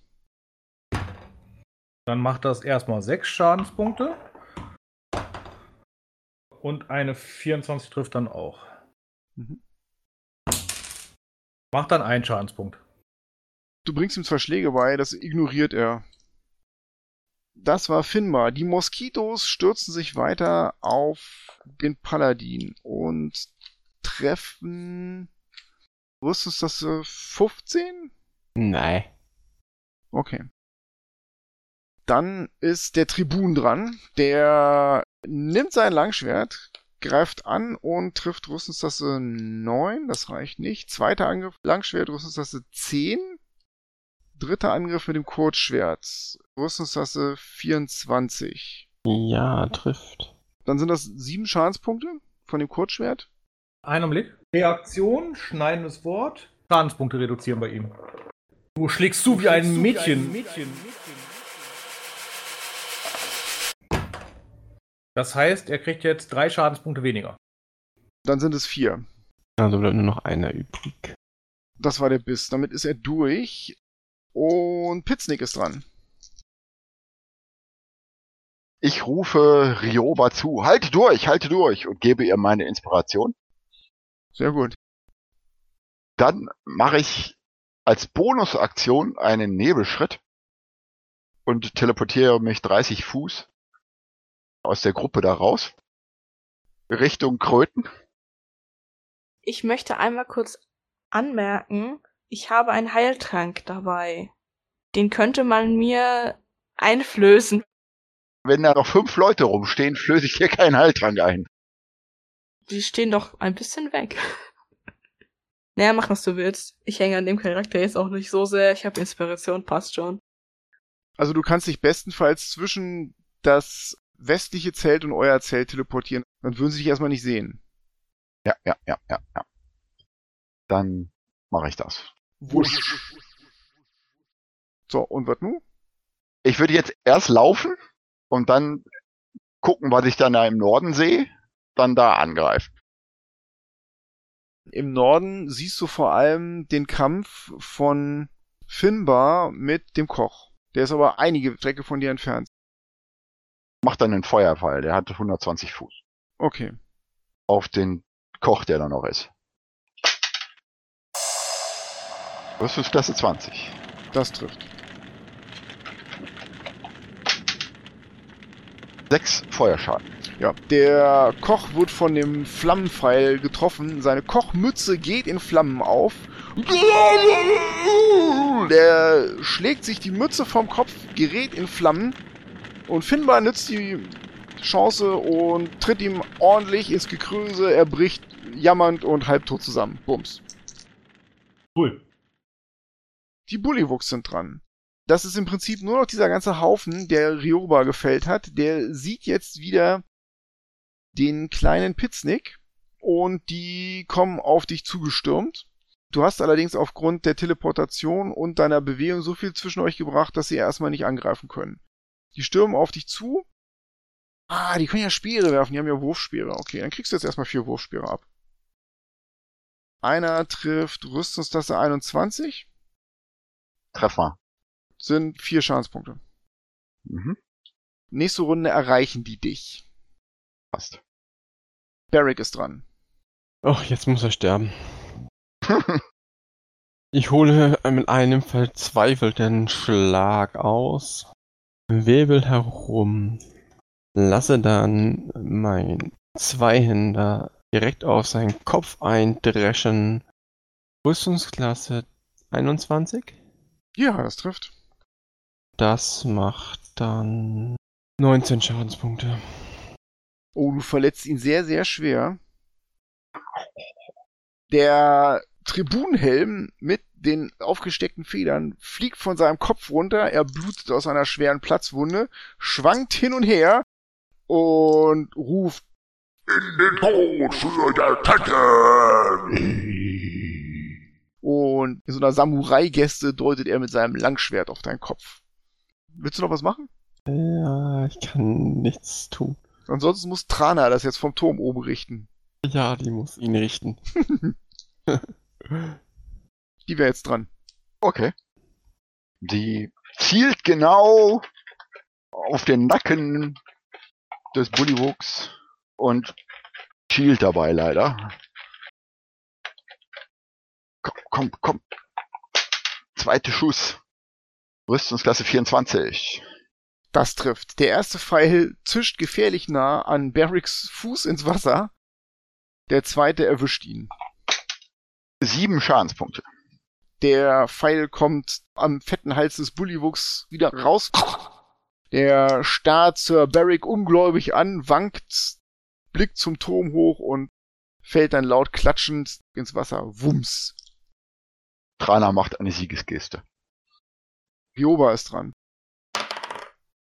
Dann macht das erstmal 6 Schadenspunkte. Und eine 24 trifft dann auch. Mhm. Macht dann einen Schadenspunkt. Du bringst ihm zwei Schläge bei, das ignoriert er. Das war Finbar. Die Moskitos stürzen sich weiter auf den Paladin und treffen. Wusstest du das? äh, 15? Nein. Okay. Dann ist der Tribun dran. Der nimmt sein Langschwert, greift an und trifft Rüstungstasse 9. Das reicht nicht. Zweiter Angriff, Langschwert, Rüstungstasse 10. Dritter Angriff mit dem Kurzschwert, Rüstungstasse 24. Ja, trifft. Dann sind das sieben Schadenspunkte von dem Kurzschwert. Einen Blick. Reaktion, schneidendes Wort. Schadenspunkte reduzieren bei ihm. Du schlägst zu wie ein Mädchen. Das heißt, er kriegt jetzt drei Schadenspunkte weniger. Dann sind es vier. Also bleibt nur noch einer übrig. Das war der Biss. Damit ist er durch. Und Pitznick ist dran. Ich rufe Rioba zu. Halte durch, halte durch und gebe ihr meine Inspiration. Sehr gut. Dann mache ich als Bonusaktion einen Nebelschritt und teleportiere mich 30 Fuß aus der Gruppe da raus. Richtung Kröten. Ich möchte einmal kurz anmerken, ich habe einen Heiltrank dabei. Den könnte man mir einflößen. Wenn da noch fünf Leute rumstehen, flöße ich hier keinen Heiltrank ein. Die stehen doch ein bisschen weg. Naja, mach, was du willst. Ich hänge an dem Charakter jetzt auch nicht so sehr. Ich habe Inspiration, passt schon. Also du kannst dich bestenfalls zwischen das westliche Zelt und euer Zelt teleportieren. Dann würden sie dich erstmal nicht sehen. Ja, ja, ja, ja, ja. Dann mache ich das. Wusch. So, und was nun? Ich würde jetzt erst laufen und dann gucken, was ich dann da im Norden sehe, dann da angreifen. Im Norden siehst du vor allem den Kampf von Finbar mit dem Koch. Der ist aber einige Strecke von dir entfernt. Mach dann einen Feuerfall, der hat 120 Fuß. Okay. Auf den Koch, der da noch ist. Rüstungsklasse 20. Das trifft. Sechs Feuerschaden. Ja, der Koch wird von dem Flammenpfeil getroffen. Seine Kochmütze geht in Flammen auf. Der schlägt sich die Mütze vom Kopf, gerät in Flammen. Und Finbar nützt die Chance und tritt ihm ordentlich ins Gekröse. Er bricht jammernd und halbtot zusammen. Bums. Cool. Die Bullywuchs sind dran. Das ist im Prinzip nur noch dieser ganze Haufen, der Ryoba gefällt hat. Der sieht jetzt wieder den kleinen Pitznick und die kommen auf dich zugestürmt. Du hast allerdings aufgrund der Teleportation und deiner Bewegung so viel zwischen euch gebracht, dass sie erstmal nicht angreifen können. Die stürmen auf dich zu. Ah, die können ja Speere werfen, die haben ja Wurfspeere. Okay, dann kriegst du jetzt erstmal vier Wurfspeere ab. Einer trifft Rüstungsklasse 21, Treffer. sind vier Schadenspunkte. Mhm. Nächste Runde erreichen die dich. Passt. Barrick ist dran. Oh, jetzt muss er sterben. Ich hole mit einem verzweifelten Schlag aus, wirbel herum, lasse dann mein Zweihänder direkt auf seinen Kopf eindreschen. Rüstungsklasse 21. Ja, das trifft. Das macht dann 19 Schadenspunkte. Oh, du verletzt ihn sehr, sehr schwer. Der Tribunenhelm mit den aufgesteckten Federn fliegt von seinem Kopf runter, er blutet aus einer schweren Platzwunde, schwankt hin und her und ruft In den Tod für der Tante! und in so einer Samurai-Geste deutet er mit seinem Langschwert auf deinen Kopf. Willst du noch was machen? Ja, ich kann nichts tun. Ansonsten muss Trana das jetzt vom Turm oben richten. Ja, die muss ihn richten. Die wäre jetzt dran. Okay. Die zielt genau auf den Nacken des Bullywuchs und schielt dabei leider. Komm, komm, komm. Zweiter Schuss. Rüstungsklasse 24. Das trifft. Der erste Pfeil zischt gefährlich nah an Barricks Fuß ins Wasser. Der zweite erwischt ihn. Sieben Schadenspunkte. Der Pfeil kommt am fetten Hals des Bullywuchs wieder raus. Der starrt Sir Barrick ungläubig an, wankt, blickt zum Turm hoch und fällt dann laut klatschend ins Wasser. Wumms. Trana macht eine Siegesgeste. Rioba ist dran.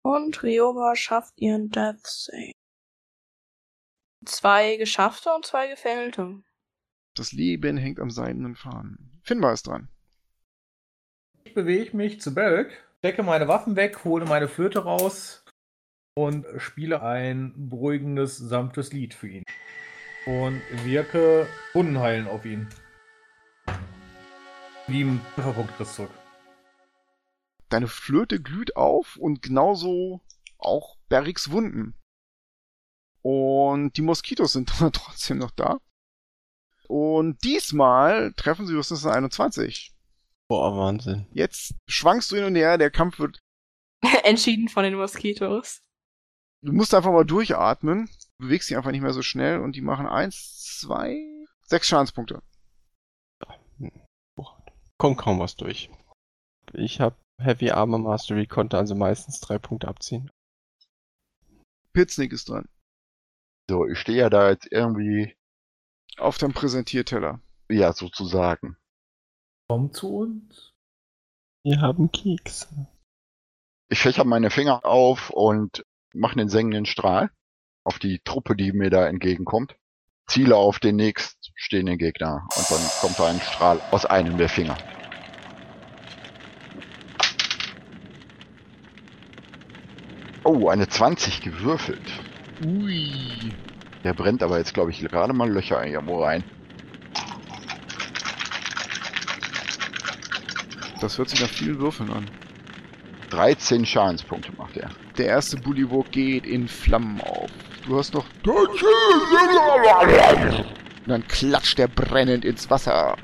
Und Ryoba schafft ihren Death Save. Zwei geschaffte und zwei gefällte. Das Leben hängt am seidenen Faden. Finbar ist dran. Ich bewege mich zu Barrick, stecke meine Waffen weg, hole meine Flöte raus und spiele ein beruhigendes, sanftes Lied für ihn. Und wirke Wundenheilen auf ihn. Sieben Trefferpunkte zurück. Deine Flöte glüht auf und genauso auch Barricks Wunden. Und die Moskitos sind trotzdem noch da. Und diesmal treffen sie höchstens 21. Boah, Wahnsinn. Jetzt schwankst du hin und her, der Kampf wird. Entschieden von den Moskitos. Du musst einfach mal durchatmen. Du bewegst dich einfach nicht mehr so schnell und die machen eins, zwei, sechs Schadenspunkte. Kommt kaum was durch. Ich habe Heavy Armor Mastery konnte also meistens drei Punkte abziehen. Pitznick ist dran. So, ich stehe ja da jetzt irgendwie, Auf dem Präsentierteller. ja, sozusagen. Komm zu uns. Wir haben Keks. Ich fächer meine Finger auf und mache einen sengenden Strahl auf die Truppe, die mir da entgegenkommt. Ziele auf den nächststehenden Gegner und dann kommt da ein Strahl aus einem der Finger. Oh, eine 20 gewürfelt. Ui. Der brennt aber jetzt, glaube ich, gerade mal Löcher irgendwo rein. Das hört sich nach vielen Würfeln an. 13 Schadenspunkte macht er. Der erste Bullywog geht in Flammen auf. Du hast noch... Und dann klatscht er brennend ins Wasser.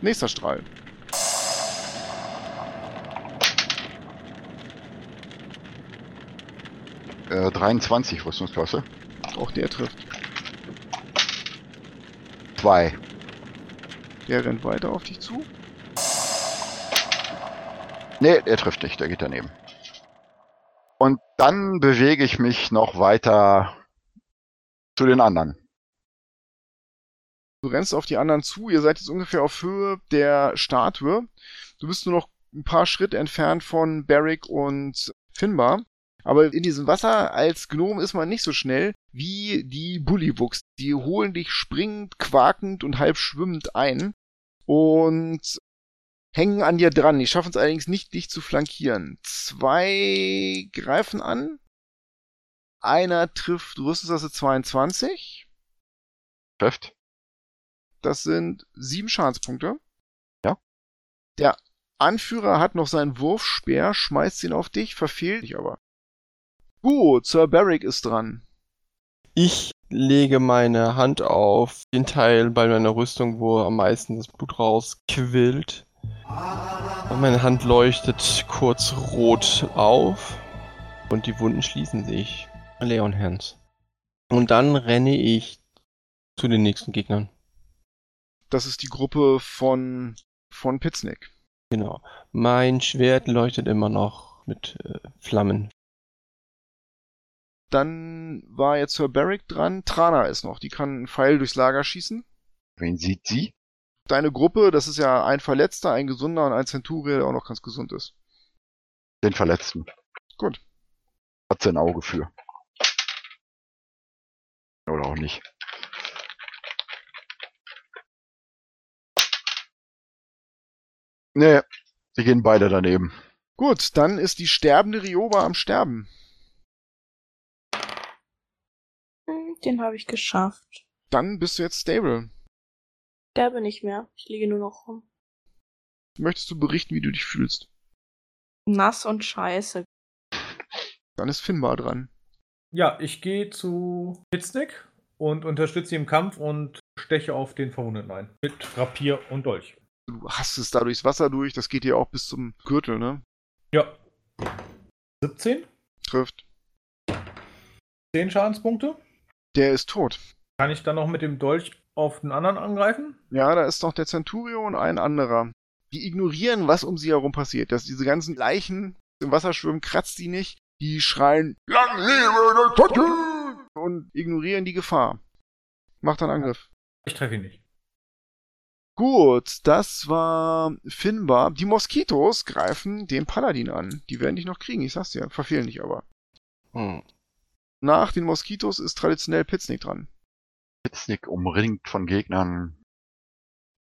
Nächster Strahl. Äh, 23 Rüstungsklasse. Auch der trifft. 2. Der rennt weiter auf dich zu. Nee, er trifft nicht, der geht daneben. Und dann bewege ich mich noch weiter zu den anderen. Du rennst auf die anderen zu. Ihr seid jetzt ungefähr auf Höhe der Statue. Du bist nur noch ein paar Schritte entfernt von Barrick und Finbar. Aber in diesem Wasser als Gnom ist man nicht so schnell wie die Bullywuchs. Die holen dich springend, quakend und halb schwimmend ein und hängen an dir dran. Die schaffen es allerdings nicht, dich zu flankieren. Zwei greifen an. Einer trifft Rüstungsklasse 22. Trifft. Das sind sieben Schadenspunkte. Ja. Der Anführer hat noch seinen Wurfspeer, schmeißt ihn auf dich, verfehlt dich aber. Gut, Sir Barrick ist dran. Ich lege meine Hand auf den Teil bei meiner Rüstung, wo am meisten das Blut rausquillt. Und meine Hand leuchtet kurz rot auf und die Wunden schließen sich. Leon Hands. Und dann renne ich zu den nächsten Gegnern. Das ist die Gruppe von, von Pitznick. Genau. Mein Schwert leuchtet immer noch mit äh, Flammen. Dann war jetzt Sir Barrick dran. Trana ist noch. Die kann einen Pfeil durchs Lager schießen. Wen sieht sie? Deine Gruppe, das ist ja ein Verletzter, ein Gesunder und ein Centurier, der auch noch ganz gesund ist. Den Verletzten. Gut. Hat sie ein Auge für. Oder auch nicht. Nee, sie gehen beide daneben. Gut, dann ist die sterbende Rioba am Sterben. Hm, Den habe ich geschafft. Dann bist du jetzt stable. Sterbe nicht mehr. Ich liege nur noch rum. Möchtest du berichten, wie du dich fühlst? Nass und scheiße. Dann ist Finbar dran. Ja, ich gehe zu Pitznick und unterstütze ihn im Kampf und steche auf den Verwundeten ein. Mit Rapier und Dolch. Du hast es da durchs Wasser durch, das geht dir auch bis zum Gürtel, ne? Ja. 17, Trifft. 10 Schadenspunkte. Der ist tot. Kann ich dann noch mit dem Dolch auf den anderen angreifen? Ja, da ist noch der Centurio und ein anderer. Die ignorieren, was um sie herum passiert. Dass diese ganzen Leichen im Wasser schwimmen, kratzt die nicht. Die schreien Lang lebe der Tote! und ignorieren die Gefahr. Macht einen Angriff. Ich treffe ihn nicht. Gut, das war Finbar. Die Moskitos greifen den Paladin an. Die werden dich noch kriegen, ich sag's dir. Verfehlen dich aber. Hm. Nach den Moskitos ist traditionell Pitznick dran. Pitznick umringt von Gegnern.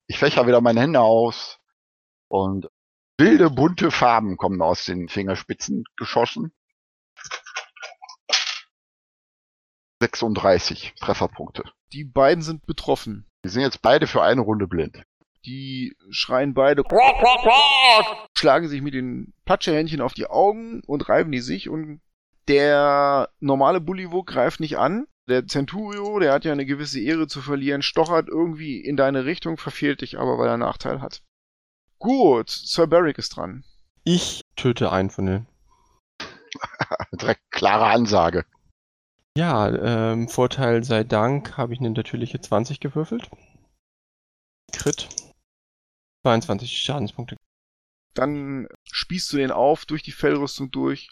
Ich fächer wieder meine Hände aus und wilde, bunte Farben kommen aus den Fingerspitzen geschossen. 36 Trefferpunkte. Die beiden sind betroffen. Die sind jetzt beide für eine Runde blind. Die schreien beide, schlagen sich mit den Platschehändchen auf die Augen und reiben die sich und der normale Bullywug greift nicht an. Der Centurio, der hat ja eine gewisse Ehre zu verlieren, stochert irgendwie in deine Richtung, verfehlt dich aber, weil er Nachteil hat. Gut, Sir Barrick ist dran. Ich töte einen von denen. Direkt klare Ansage. Ja, ähm, Vorteil sei Dank habe ich eine natürliche 20 gewürfelt. Crit. 22 Schadenspunkte. Dann spießt du den auf durch die Fellrüstung durch,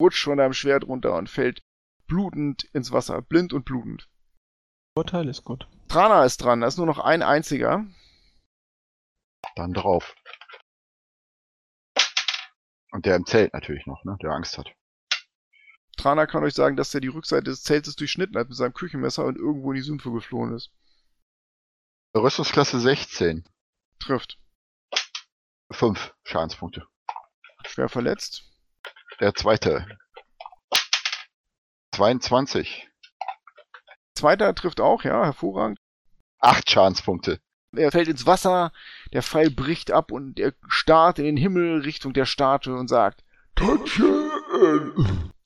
rutscht von deinem Schwert runter und fällt blutend ins Wasser, blind und blutend. Vorteil ist gut. Trana ist dran, da ist nur noch ein einziger. Dann drauf. Und der im Zelt natürlich noch, ne? Der Angst hat. Trana kann euch sagen, dass er die Rückseite des Zeltes durchschnitten hat mit seinem Küchenmesser und irgendwo in die Sümpfe geflohen ist. Rüstungsklasse 16. Trifft. 5 Schadenspunkte. Schwer verletzt. Der zweite. 22. Zweiter trifft auch, ja, hervorragend. 8 Schadenspunkte. Er fällt ins Wasser, der Pfeil bricht ab und er starrt in den Himmel Richtung der Statue und sagt, Tatchen.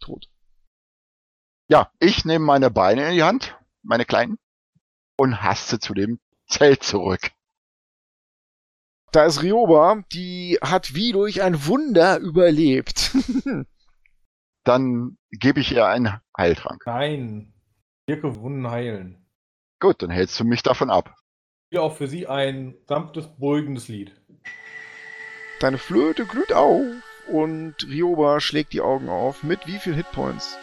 tot. Ja, ich nehme meine Beine in die Hand, meine kleinen, und haste zu dem Zelt zurück. Da ist Rioba, die hat wie durch ein Wunder überlebt. Dann gebe ich ihr einen Heiltrank. Nein. Wirke Wunden heilen. Gut, dann hältst du mich davon ab. Hier auch für Sie ein sanftes, beruhigendes Lied. Deine Flöte glüht auf und Rioba schlägt die Augen auf. Mit wie viel Hitpoints?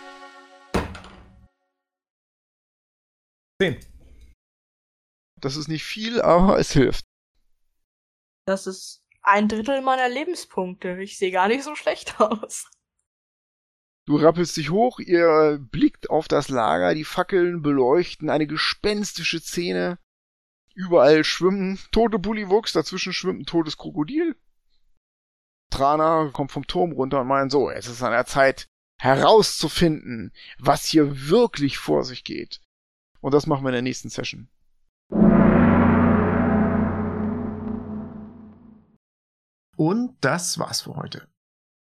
Zehn. Das ist nicht viel, aber es hilft. Das ist ein Drittel meiner Lebenspunkte. Ich sehe gar nicht so schlecht aus. Du rappelst dich hoch, ihr blickt auf das Lager, die Fackeln beleuchten eine gespenstische Szene. Überall schwimmen tote Bulliwuchs, dazwischen schwimmt ein totes Krokodil. Trana kommt vom Turm runter und meint so, es ist an der Zeit herauszufinden, was hier wirklich vor sich geht. Und das machen wir in der nächsten Session. Und das war's für heute.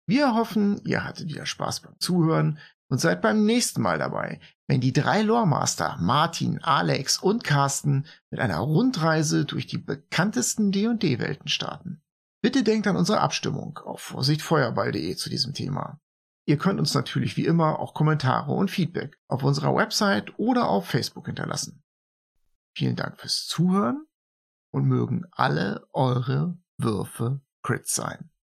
Wir hoffen, ihr hattet wieder Spaß beim Zuhören und seid beim nächsten Mal dabei, wenn die drei Loremaster Martin, Alex und Carsten mit einer Rundreise durch die bekanntesten D&D-Welten starten. Bitte denkt an unsere Abstimmung auf vorsichtfeuerball.de zu diesem Thema. Ihr könnt uns natürlich wie immer auch Kommentare und Feedback auf unserer Website oder auf Facebook hinterlassen. Vielen Dank fürs Zuhören und mögen alle eure Würfe Crits sein.